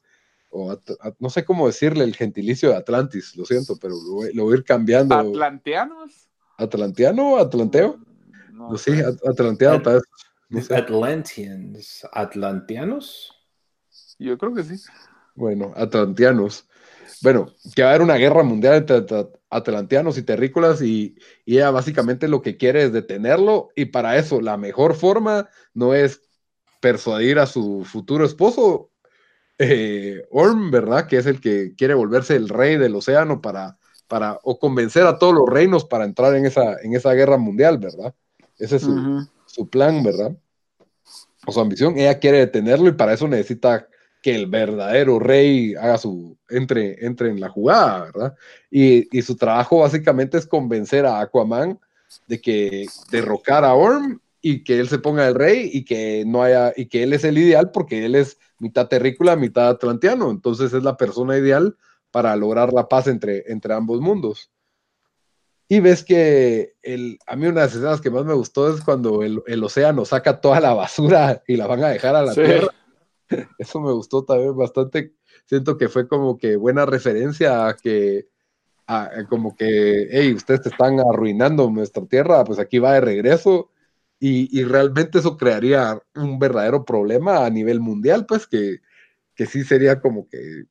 o at- no sé cómo decirle el gentilicio de Atlantis, lo siento, pero lo, voy- lo voy a ir cambiando. ¿Atlanteanos? ¿Atlanteano? ¿Atlanteo? No, No, sí, at- atlanteano, tal vez. No sé. Atlanteans, Atlanteanos. yo creo que sí. Bueno, atlanteanos. Bueno, que va a haber una guerra mundial entre at- atlanteanos y terrícolas y, y ella básicamente lo que quiere es detenerlo y para eso la mejor forma no es persuadir a su futuro esposo, eh, Orm, ¿verdad? Que es el que quiere volverse el rey del océano para, para o convencer a todos los reinos para entrar en esa, en esa guerra mundial, ¿verdad? Ese es su, su plan, ¿verdad? O su ambición, ella quiere detenerlo y para eso necesita que el verdadero rey haga su, entre, entre en la jugada, ¿verdad? Y, y su trabajo básicamente es convencer a Aquaman de que derrocar a Orm y que él se ponga el rey y que no haya, y que él es el ideal porque él es mitad terrícola, mitad atlanteano, entonces es la persona ideal para lograr la paz entre, entre ambos mundos. Y ves que el, a mí una de las escenas que más me gustó es cuando el, el océano saca toda la basura y la van a dejar a la Sí. tierra. (laughs) Eso me gustó también bastante. Siento que fue como que buena referencia a que, a, a como que, hey, ustedes están arruinando nuestra tierra, pues aquí va de regreso. Y, y realmente eso crearía un verdadero problema a nivel mundial, pues que, que sí sería como que,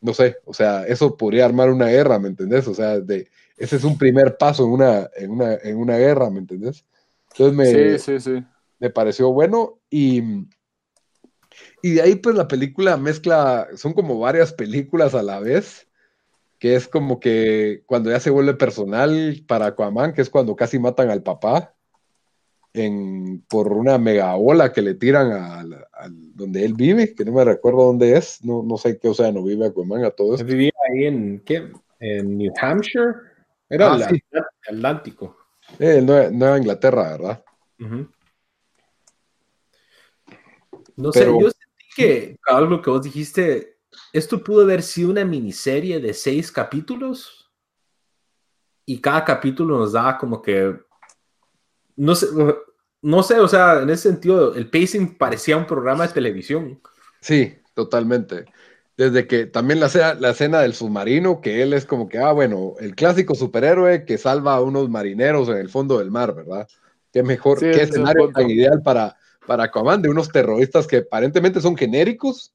no sé, o sea, eso podría armar una guerra, ¿me entendés? O sea, de, ese es un primer paso en una, en una, en una guerra, ¿me entendés? Entonces me, Sí, sí, sí. me pareció bueno y, y de ahí pues la película mezcla, son como varias películas a la vez, que es como que cuando ya se vuelve personal para Aquaman, que es cuando casi matan al papá en, por una mega ola que le tiran al, al- donde él vive, que no me recuerdo dónde es, no, no sé qué océano vive Aquaman a todo esto. Vivía ahí en, ¿qué? En New Hampshire. Era Ah, el sí. Atl- Atlántico. Eh, Nueva, Nueva Inglaterra, ¿verdad? No Pero- sé, yo que algo que vos dijiste, esto pudo haber sido una miniserie de seis capítulos y cada capítulo nos daba como que, no sé, no sé, o sea, en ese sentido, el pacing parecía un programa de televisión. Sí, totalmente. Desde que también la, escena- la escena del submarino, que él es como que, ah, bueno, el clásico superhéroe que salva a unos marineros en el fondo del mar, ¿verdad? Qué mejor, Sí, qué escenario tan ideal para, para Aquaman de unos terroristas que aparentemente son genéricos,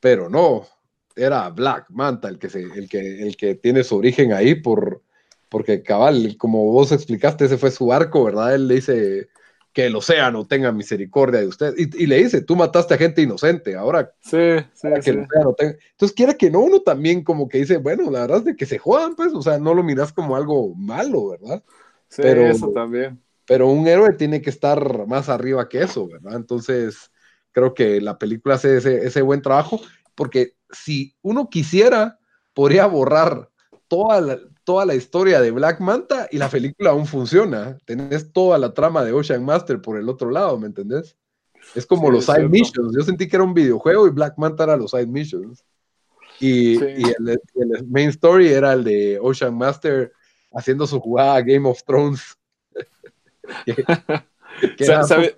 pero no, era Black Manta el que, se, el que, el que tiene su origen ahí por, porque cabal, como vos explicaste, ese fue su arco, ¿verdad? Él le dice que el océano tenga misericordia de usted y, y le dice, tú mataste a gente inocente, ahora Sí, sí, que sí. el océano tenga... Entonces, quiera que no, uno también como que dice, bueno, la verdad es de que se jodan, pues, o sea, no lo miras como algo malo, ¿verdad? Sí, Pero- eso también. Pero un héroe tiene que estar más arriba que eso, ¿verdad? Entonces, creo que la película hace ese, ese buen trabajo, porque si uno quisiera, podría borrar toda la, toda la historia de Black Manta y la película aún funciona. Tenés toda la trama de Ocean Master por el otro lado, ¿me entendés? Es como Sí, los es side cierto. missions. Yo sentí que era un videojuego y Black Manta era los side missions. Y, Sí. y el, el main story era el de Ocean Master haciendo su jugada Game of Thrones. (laughs) (laughs) que, que Sa- era sabe-.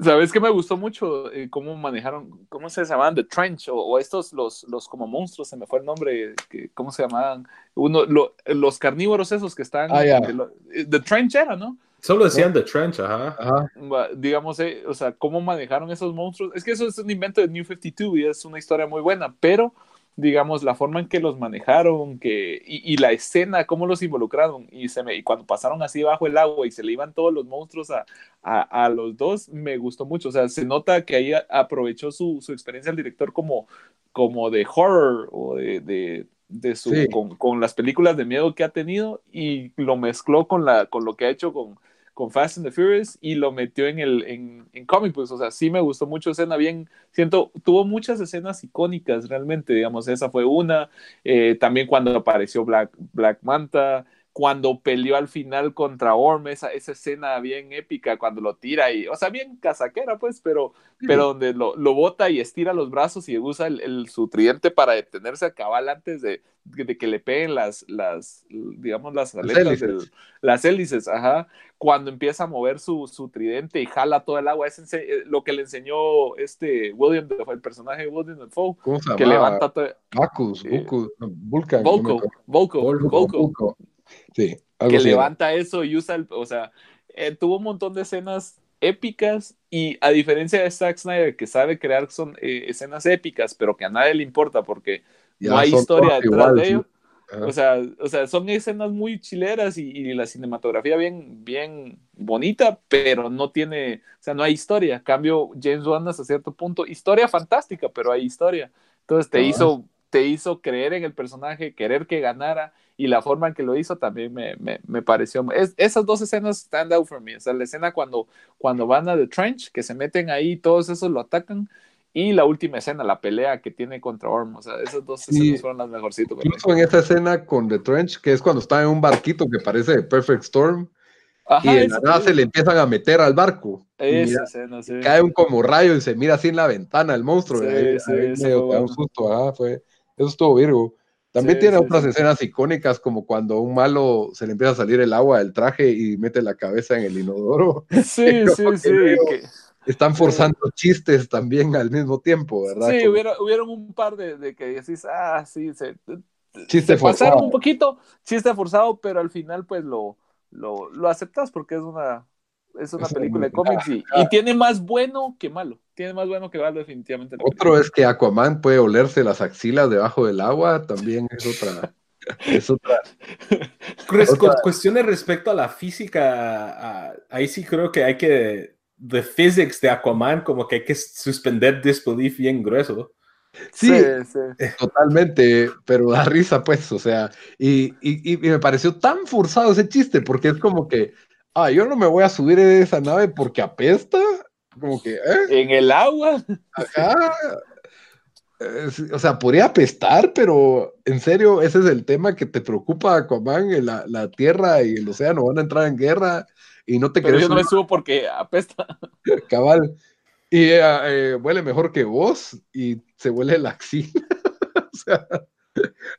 ¿Sabes qué me gustó mucho? Eh, cómo manejaron, ¿cómo se llamaban? The Trench, o, o estos, los, los como monstruos, se me fue el nombre, que, ¿cómo se llamaban? Uno, lo- los carnívoros esos que están, Ah, de lo- eh, The Trench era, ¿no? Solo decían The Trench, ajá. Ajá. Digamos, eh, o sea, cómo manejaron esos monstruos. Es que eso es un invento de New 52 y es una historia muy buena, pero digamos, la forma en que los manejaron que, y, y la escena, cómo los involucraron y, se me, y cuando pasaron así bajo el agua y se le iban todos los monstruos a, a, a los dos, me gustó mucho. O sea, se nota que ahí aprovechó su, su experiencia el director como, como de horror o de, de, de su, Sí. con, con las películas de miedo que ha tenido y lo mezcló con, la, con lo que ha hecho con, con Fast and the Furious y lo metió en el en, en comic books, o sea, sí me gustó mucho escena bien, siento, tuvo muchas escenas icónicas realmente, digamos, esa fue una, eh, también cuando apareció Black, Black Manta, cuando peleó al final contra Orm, esa, esa escena bien épica, cuando lo tira y, o sea, bien casaquera pues, pero, pero donde lo, lo bota y estira los brazos y usa el, el- su tridente para detenerse a cabal antes de, de que le peguen las, las digamos, las aletas, hélices. del- las hélices, ajá, cuando empieza a mover su, su tridente y jala todo el agua, es eh, lo que le enseñó este William, el personaje de William Dafoe, ¿Cómo se que levanta todo, Bacchus, eh, Vulcan. Volko. Volko, Volko. Sí, algo que así era. levanta eso y usa el, o sea, eh, tuvo un montón de escenas épicas y a diferencia de Zack Snyder que sabe crear son eh, escenas épicas, pero que a nadie le importa porque Ya no hay historia detrás igual, de sí. ello. Ajá. O sea, o sea, son escenas muy chileras y, y la cinematografía bien, bien bonita, pero no tiene, o sea, no hay historia. Cambio, James Wan hasta cierto punto, historia fantástica, pero hay historia. Entonces te hizo, te hizo creer en el personaje, querer que ganara, y la forma en que lo hizo también me, me, me pareció. Es, esas dos escenas stand out for me. O sea, la escena cuando, cuando van a The Trench, que se meten ahí, todos esos lo atacan. Y la última escena, la pelea que tiene contra Orm. O sea, esas dos escenas fueron las mejorcitas. Incluso en esa escena con The Trench, que es cuando está en un barquito que parece Perfect Storm, Ajá, y de la nada se le empiezan a meter al barco. Esa mira, escena, sí. cae un como rayo y se mira así en la ventana el monstruo. Sí, y ahí- sí, ahí eso medio fue te da un bueno. susto, ajá, fue, eso estuvo Virgo. También Sí, tiene sí, otras sí. escenas icónicas, como cuando un malo se le empieza a salir el agua del traje y mete la cabeza en el inodoro. (laughs) (laughs) Sí, sí, sí. que Están forzando chistes también al mismo tiempo, ¿verdad? sí, Como hubiera- hubieron un par de, de que decís, ah, sí, se, chiste se pasaron forzado. un poquito, chiste forzado, pero al final pues lo, lo, lo aceptas porque es una, es una Es película de cómics y, y tiene más bueno que malo. Tiene más bueno que malo definitivamente. Otro es que Aquaman puede olerse las axilas debajo del agua, también es otra. (laughs) Es otra. Otra- cuestiones respecto a la física, ah, ahí sí creo que hay que, the physics de Aquaman, como que hay que suspender disbelief bien grueso. Sí, Sí, sí. totalmente, pero da risa, pues, o sea, y, y- y me pareció tan forzado ese chiste, porque es como que, ah, yo no me voy a subir en esa nave porque apesta, como que, ¿eh? En el agua. Ajá. Eh, o sea, podría apestar, pero en serio, ese es el tema que te preocupa, Aquaman, la, la tierra y el océano van a entrar en guerra y no te Pero yo no me subo porque apesta. (laughs) cabal. Y eh, eh, huele mejor que vos y se huele la axila. (laughs) o sea,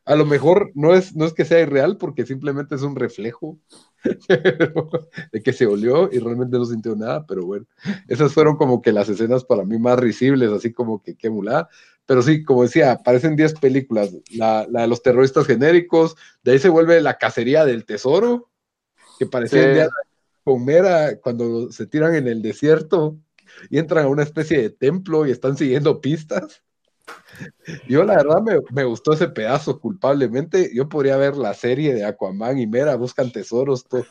a lo mejor no es, no es que sea irreal porque simplemente es un reflejo (laughs) de que se olió y realmente no sintió nada, pero bueno, esas fueron como que las escenas para mí más risibles, así como que qué mulada. Pero sí, como decía, aparecen 10 películas, la, la de los terroristas genéricos, de ahí se vuelve la cacería del tesoro, que parecía Sí. Con Mera cuando se tiran en el desierto y entran a una especie de templo y están siguiendo pistas. Yo la verdad me, me gustó ese pedazo culpablemente. Yo podría ver la serie de Aquaman y Mera buscan tesoros. Todo.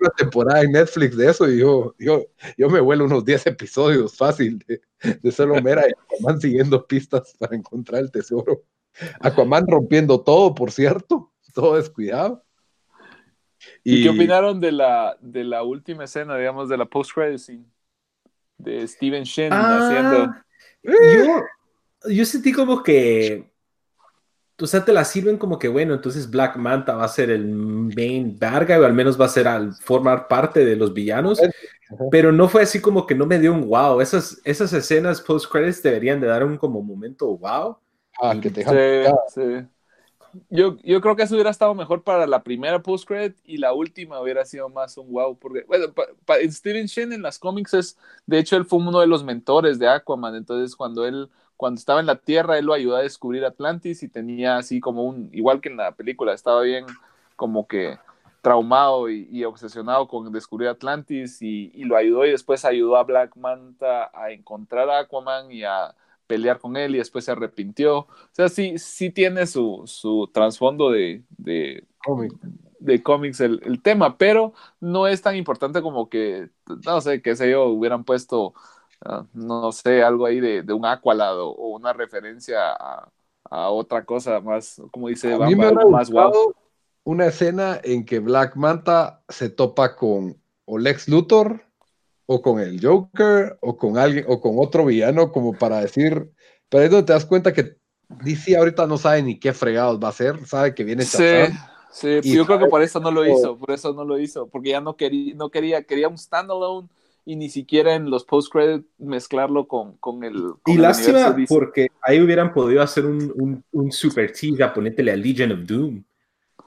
Una temporada en Netflix de eso y yo, yo, yo me vuelo unos 10 episodios fácil de, de solo Mera y Aquaman siguiendo pistas para encontrar el tesoro. Aquaman rompiendo todo, por cierto, todo descuidado. ¿Y, qué opinaron de la, de la última escena, digamos, de la post-credit scene? De Steven Shin haciendo... Yo, yo sentí como que... O sea, te la sirven como que, bueno, entonces Black Manta va a ser el main guy, o al menos va a ser al formar parte de los villanos, pero no fue así como que no me dio un wow. Esas, esas escenas post-credits deberían de dar un como momento wow. Ah, que te Sí, sí. Yo, yo creo que eso hubiera estado mejor para la primera post-credit y la última hubiera sido más un wow. Porque, bueno, pa- pa- Steven Shin en las cómics es, de hecho, él fue uno de los mentores de Aquaman. Entonces, cuando él, cuando estaba en la Tierra, él lo ayudó a descubrir Atlantis y tenía así como un, igual que en la película, estaba bien como que traumado y, y obsesionado con descubrir Atlantis y, y lo ayudó y después ayudó a Black Manta a encontrar a Aquaman y a pelear con él y después se arrepintió. O sea, sí, sí tiene su, su trasfondo de, de, Cómic. de cómics el, el tema, pero no es tan importante como que, no sé, qué sé yo, hubieran puesto, ah, no sé, algo ahí de, de un Aqualad o, una referencia a, a otra cosa más, como dice A mí Bamba, me hubiera algo más guau. una escena en que Black Manta se topa con o Lex Luthor o con el Joker o con alguien o con otro villano como para decir, pero es donde te das cuenta que DC ahorita no sabe ni qué fregados va a hacer, sabe que viene Sí, Shazam. sí, yo creo que por eso no lo hizo, por eso no lo hizo, porque ya no quería, no quería, quería un standalone y ni siquiera en los post-credit mezclarlo con, con el con Y el lástima porque ahí hubieran podido hacer un, un, un super tease a ponétele a Legion of Doom.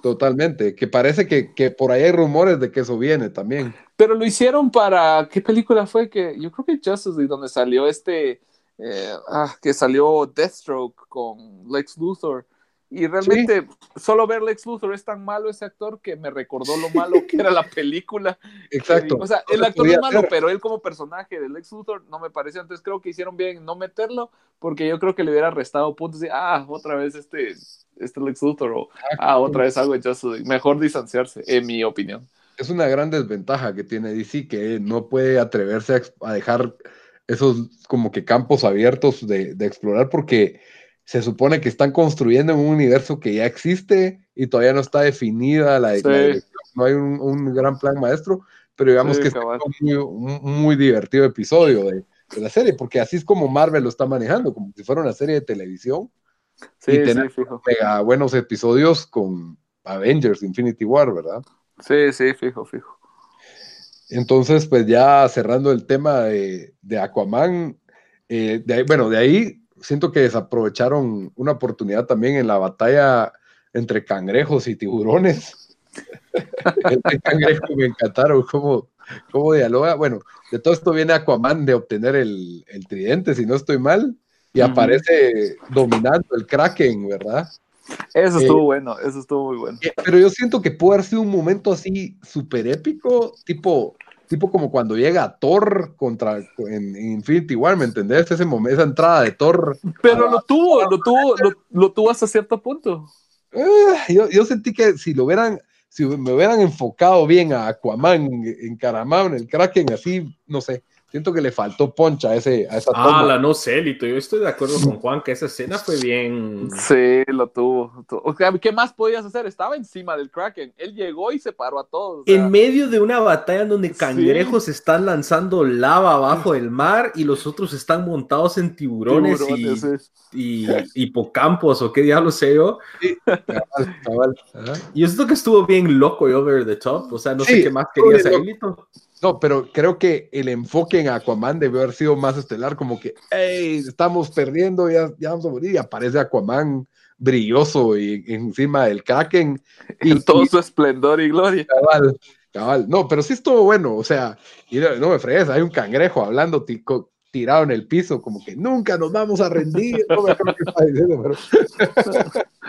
Totalmente, que parece que, que por ahí hay rumores de que eso viene también. Pero lo hicieron para, ¿qué película fue? que Yo creo que Justice League, donde salió este, eh, ah, que salió Deathstroke con Lex Luthor. Y realmente solo ver Lex Luthor es tan malo ese actor que me recordó lo malo que era la película. (laughs) Exacto. O sea, el actor es malo, pero él como personaje de Lex Luthor no me pareció. Entonces creo que hicieron bien en no meterlo, porque yo creo que le hubiera restado puntos. Y, ah, otra vez este, este Lex Luthor, o ah, otra vez algo de. Mejor distanciarse, en mi opinión. es una gran desventaja que tiene DC, que no puede atreverse a, a dejar esos como que campos abiertos de, de explorar porque se supone que están construyendo en un universo que ya existe y todavía no está definida la, Sí. la dirección, no hay un, un gran plan maestro, pero digamos Sí, que es un muy, muy divertido episodio de, de la serie, porque así es como Marvel lo está manejando, como si fuera una serie de televisión, Sí, Y sí, tener- fijo. mega buenos episodios con Avengers, Infinity War, ¿verdad? Sí, sí, fijo, fijo. Entonces, pues ya cerrando el tema de, de Aquaman, eh, de ahí, bueno, de ahí siento que desaprovecharon una oportunidad también en la batalla entre cangrejos y tiburones. (laughs) el de cangrejo me encantaron cómo, cómo dialoga. Bueno, de todo esto viene Aquaman de obtener el, el tridente, si no estoy mal, y aparece dominando el Kraken, ¿verdad? Eso Eh, estuvo bueno, eso estuvo muy bueno. Eh, Pero yo siento que pudo haber sido un momento así súper épico, tipo, tipo como cuando llega Thor contra en, en Infinity War, ¿me entendés? Ese momento, esa entrada de Thor. Pero lo tuvo, lo tuvo, lo, lo tuvo hasta cierto punto. Ah, yo, yo sentí que si lo hubieran, si me hubieran enfocado bien a Aquaman encaramado en el Kraken, así, no sé, siento que le faltó poncha a, ese, a esa Ah, toma. la no sé, Lito. Yo estoy de acuerdo con Juan que esa escena fue bien. Sí, lo tuvo. O sea, ¿qué más podías hacer? Estaba encima del Kraken. Él llegó y separó a todos. o sea, En medio de una batalla en donde cangrejos están lanzando lava abajo del mar y los otros están montados en tiburones, tiburones, sí. y, y hipocampos o qué diablo sé yo. Ajá. Y esto que estuvo bien loco y over the top. O sea, no sé Sí, qué más querías ahí, Lito. No, pero creo que el enfoque en Aquaman debió haber sido más estelar, como que, hey, estamos perdiendo, ya, ya vamos a morir, y aparece Aquaman brilloso y encima del Kraken. Y, En todo y su esplendor y gloria. cabal, cabal. No, pero sí estuvo bueno, o sea, y no, no me fregues, hay un cangrejo hablando tirado en el piso, como que nunca nos vamos a rendir, no me acuerdo qué estaba diciendo, pero...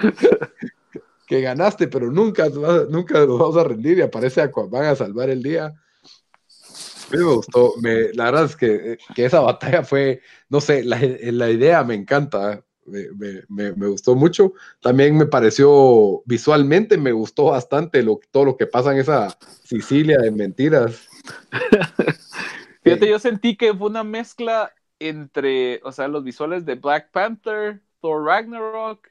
(laughs) que ganaste, pero nunca, nunca nos vamos a rendir y aparece Aquaman a salvar el día. Me gustó, la verdad es que, que esa batalla fue, no sé, la, la idea me encanta, me, me- me- gustó mucho. También me pareció, visualmente me gustó bastante lo, todo lo que pasa en esa Sicilia de mentiras. (laughs) Fíjate, yo sentí que fue una mezcla entre, o sea, los visuales de Black Panther, Thor Ragnarok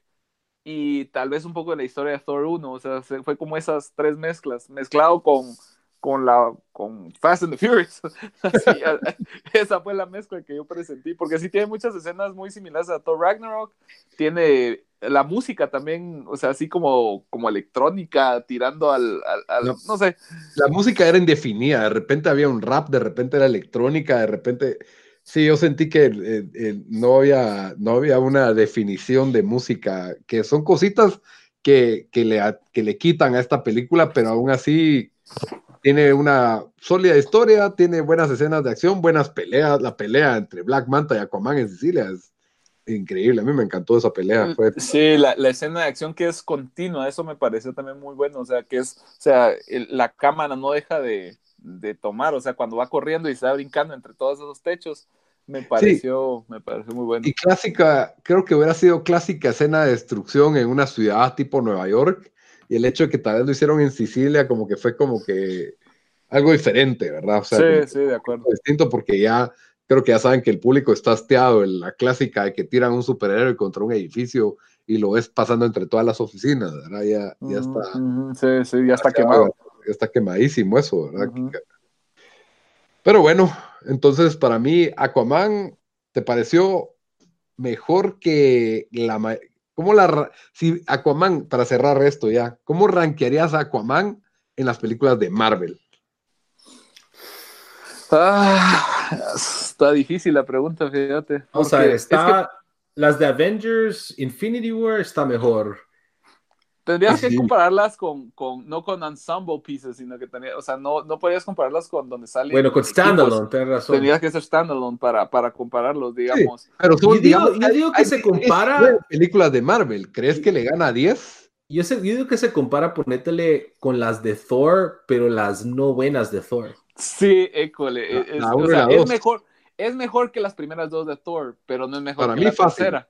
y tal vez un poco de la historia de Thor 1. O sea, se- fue como esas tres mezclas, mezclado con, con la con Fast and the Furious. (laughs) Así, (laughs) esa fue la mezcla que yo presentí, porque sí tiene muchas escenas muy similares a Thor Ragnarok. Tiene la música también, o sea, así como, como electrónica, tirando al, al- al- No. no sé, La música era indefinida, de repente había un rap, de repente era electrónica, de repente... Sí, yo sentí que eh, eh, no, había, no había una definición de música, que son cositas que, que, le, que le quitan a esta película, pero aún así tiene una sólida historia, tiene buenas escenas de acción, buenas peleas. La pelea entre Black Manta y Aquaman en Sicilia es increíble. A mí me encantó esa pelea. Fue, Sí, la, la escena de acción que es continua, eso me pareció también muy bueno, o sea, que es, o sea, el- la cámara no deja de, de tomar, o sea, cuando va corriendo y se va brincando entre todos esos techos, me pareció, me pareció muy bueno. Y clásica, creo que hubiera sido clásica escena de destrucción en una ciudad tipo Nueva York. Y el hecho de que tal vez lo hicieron en Sicilia, como que fue como que algo diferente, ¿verdad? O sea, como sí, sí, de acuerdo. distinto porque ya creo que ya saben que el público está hastiado en la clásica de que tiran un superhéroe contra un edificio y lo ves pasando entre todas las oficinas, ¿verdad? Ya, ya está. Ujú, Sí, sí, ya está quemado. ya está quemadísimo eso, ¿verdad? Pero bueno, entonces para mí Aquaman te pareció mejor que la ¿Cómo la si Aquaman para cerrar esto ya, ¿cómo rankearías a Aquaman en las películas de Marvel? Ah, está difícil la pregunta, fíjate. Vamos a porque ver, es que está. Las de Avengers, Infinity War está mejor. Tendrías que compararlas con, con, no con ensemble pieces, sino que tenía, o sea, no, no podrías compararlas con donde salen. Bueno, con. Standalone, tienes razón. Tendrías que ser standalone para, para compararlos, digamos. Pero son, Yo digo- digamos, yo digo que hay se 10 compara- películas de Marvel, ¿crees que le gana a 10? Yo, sé, yo digo que se compara, ponétele con las de Thor, pero las no buenas de Thor. Sí, école. Es, o sea, es mejor, es mejor que las primeras dos de Thor, pero no es mejor Para que mí la fácil. tercera.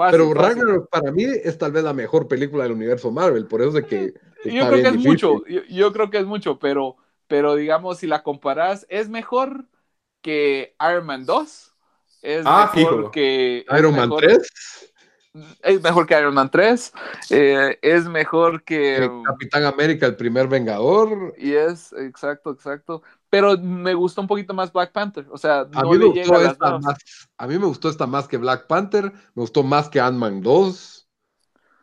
Fácil, Pero. Ragnarok para mí es tal vez la mejor película del universo Marvel, por eso de que Yo está creo que es difícil. mucho, yo, yo creo que es mucho, pero, pero digamos, si la comparas, es mejor que Iron Man 2. Es Ah, mejor fijo. que. es Iron Man mejor- 3, Es mejor que Iron Man 3. eh, es mejor que. eh, Capitán América, el primer Vengador. Y es, exacto, exacto. Pero me gustó un poquito más Black Panther. O sea, A no mí, me gustó a esta más, a mí me gustó esta más que Black Panther, me gustó más que Ant-Man 2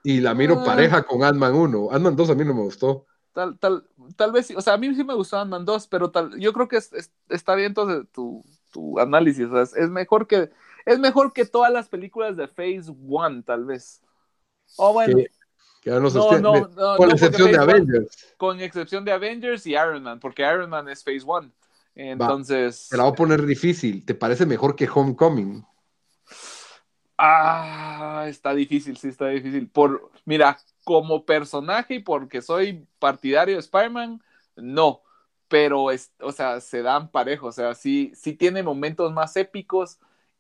y la miro Ah. pareja con Ant-Man 1. Ant-Man 2 a mí no me gustó. Tal, tal, tal vez sí, o sea, a mí sí me gustó Ant-Man 2, pero tal, yo creo que es- es- está bien entonces tu, tu análisis, o sea, es, es mejor que es mejor que todas las películas de Phase 1, tal vez. O bueno, Que- que no no, no, con excepción de One- Avengers. con excepción de Avengers y Iron Man, porque Iron Man es Phase 1. Entonces, Te la voy a poner difícil. ¿Te parece mejor que Homecoming? ah, está difícil, sí está difícil. Por, mira, como personaje y porque soy partidario de Spider-Man, no. Pero, es, o sea, se dan parejos. O sea, sí, sí tiene momentos más épicos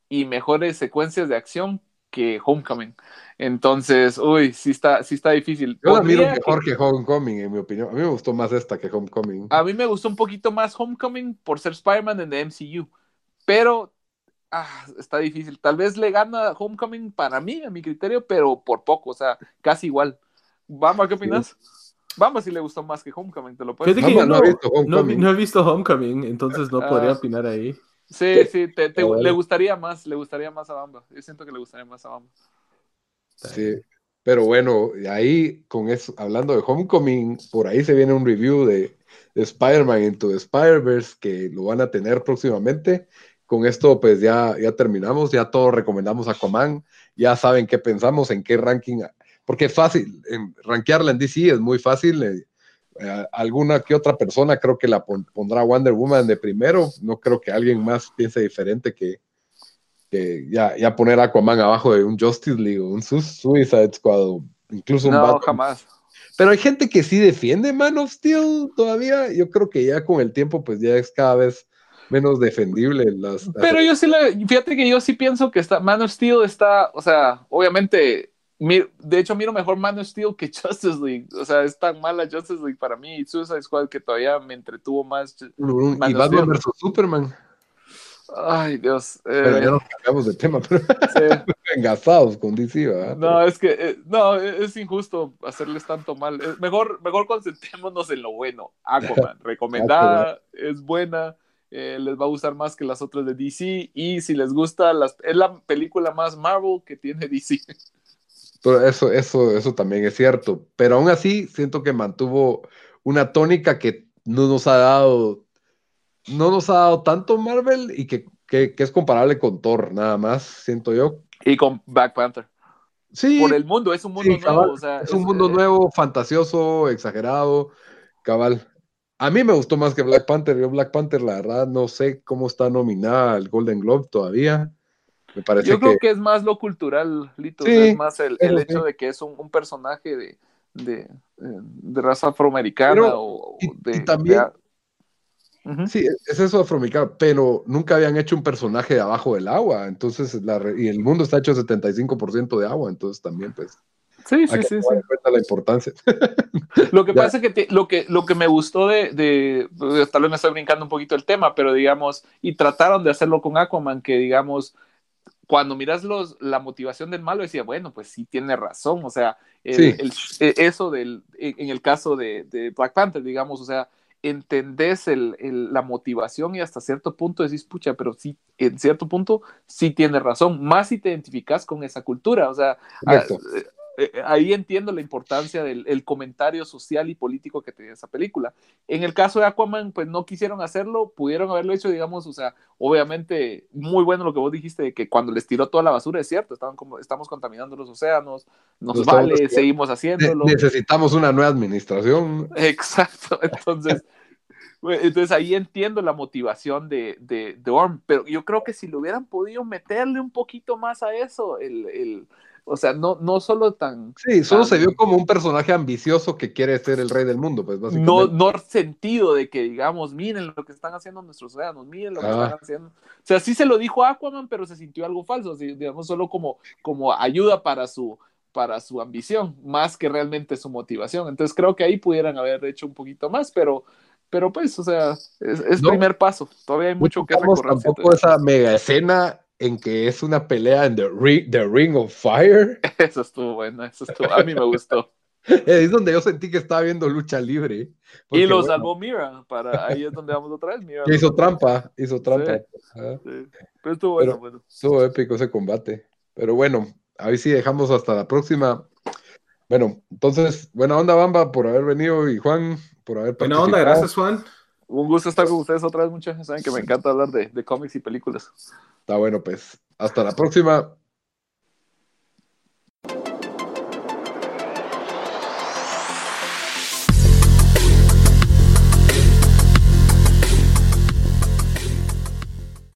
y mejores secuencias de acción que Homecoming. Entonces, uy, sí está, sí está difícil. Yo la miro mejor que Homecoming, en mi opinión. A mí me gustó más esta que Homecoming. A mí me gustó un poquito más Homecoming por ser Spider-Man en the MCU. Pero ah, está difícil. Tal vez le gana Homecoming para mí, a mi criterio, pero por poco, o sea, casi igual. Vamos, ¿qué opinas? Vamos si le gustó más que Homecoming, te lo puedo decir. que Vamos, yo no no, he visto no, Homecoming. no he visto Homecoming, entonces no podría Ah. opinar ahí. Sí, sí, te- le gustaría más, le gustaría más a Bamba. Yo siento que le gustaría más a Bamba. Sí. Pero bueno, ahí, con eso, hablando de Homecoming, por ahí se viene un review de, de Spider-Man Into Spider-Verse que lo van a tener próximamente. Con esto, pues ya, ya terminamos, ya todos recomendamos a Aquaman, ya saben qué pensamos, en qué ranking, porque es fácil, en, rankearla en DC es muy fácil. eh, eh, alguna que otra persona creo que la pon- pondrá Wonder Woman de primero, no creo que alguien más piense diferente que, que ya, ya poner Aquaman abajo de un Justice League o un Su- Suicide Squad incluso un No, Batman. jamás. Pero hay gente que sí defiende Man of Steel todavía. Yo creo que ya con el tiempo, pues ya es cada vez menos defendible. Las, las- Pero yo sí, le, fíjate que yo sí pienso que está, Man of Steel está, o sea, obviamente, de hecho miro mejor Man of Steel que (laughs) Justice League. O sea, es tan mala Justice League para mí y Suicide Squad que todavía me entretuvo más. y Man of Batman Superman. Ay, Dios. eh, Pero ya nos cambiamos de tema, pero sí. (laughs) engasados con DC, ¿verdad? No, es que eh, no, es es injusto hacerles tanto mal. Es mejor, mejor concentrémonos en lo bueno. Aquaman, (laughs) recomendada, es buena, eh, les va a gustar más que las otras de DC y si les gusta, las, es la película más Marvel que tiene DC. Pero eso, eso, eso también es cierto. Pero aún así, siento que mantuvo una tónica que no nos ha dado, no nos ha dado tanto Marvel y que, que, que es comparable con Thor, nada más, siento yo. Y con Black Panther. Sí, Por el mundo, es un mundo sí, nuevo. o sea, es un mundo eh, nuevo, fantasioso, exagerado, cabal. A mí me gustó más que Black Panther. Yo Black Panther, la verdad, no sé cómo está nominada al Golden Globe todavía. Me parece Yo creo que, que es más lo cultural, Lito. o Sí, sea, es más el, hecho de que es un, un personaje de, de, eh, de raza afroamericana Pero- o y- de, y también- de-. Sí, es eso afroamericano, pero nunca habían hecho un personaje de abajo del agua, entonces, la, y el mundo está hecho 75% de agua, entonces también, pues, Sí, sí, sí, sí. cuenta la importancia. (laughs) Lo que pasa es que te- lo que lo que me gustó de, de pues, tal vez me estoy brincando un poquito el tema, pero digamos, y trataron de hacerlo con Aquaman, que digamos, cuando miras los, la motivación del malo, decía, bueno, pues sí tiene razón, o sea, el- Sí. el- eh, eso del, en en el caso de, de Black Panther, digamos, o sea, entendés el, la motivación y hasta cierto punto decís, pucha, pero sí, en cierto punto sí tiene razón, más si te identificas con esa cultura, o sea, Correcto. Eh, eh, ahí entiendo la importancia del el comentario social y político que tiene esa película. En el caso de Aquaman, pues no quisieron hacerlo, pudieron haberlo hecho, digamos, o sea, obviamente muy bueno lo que vos dijiste de que cuando les tiró toda la basura, es cierto, estaban como, estamos contaminando los océanos, nos estamos vale, seguimos haciéndolo. necesitamos una nueva administración. (laughs) Exacto, entonces, entonces ahí entiendo la motivación de, de, de Orm, pero yo creo que si lo hubieran podido meterle un poquito más a eso, el, el, o sea, no, no solo tan... Sí, solo tan- se vio como un personaje ambicioso que quiere ser el rey del mundo, pues, no, básicamente. no sentido de que digamos, miren lo que están haciendo nuestros océanos, miren lo que Ah. están haciendo. O sea, sí se lo dijo Aquaman, pero se sintió algo falso, así, digamos, solo como, como ayuda para su, para su ambición, más que realmente su motivación. Entonces creo que ahí pudieran haber hecho un poquito más, pero, pero pues, o sea, es, es No. primer paso. Todavía hay No mucho que recorrer. tampoco esa mega escena en que es una pelea en The Ring, The Ring of Fire. (laughs) Eso estuvo bueno, eso estuvo, a mí me gustó. (laughs) Es donde yo sentí que estaba viendo lucha libre. y Porque, lo bueno, salvó Mira, para ahí es donde vamos otra vez. Mira, que hizo trampa, hizo trampa. Ajá. Sí. Pero estuvo bueno, Pero- bueno. Estuvo épico ese combate. Pero bueno, a ver si dejamos hasta la próxima. Bueno, entonces, buena onda, Bamba, por haber venido y Juan, por haber Buena onda, participado. gracias, Juan. Un gusto estar con ustedes otra vez, muchachos. Saben que me encanta hablar de, de cómics y películas. Está bueno, pues. Hasta la próxima.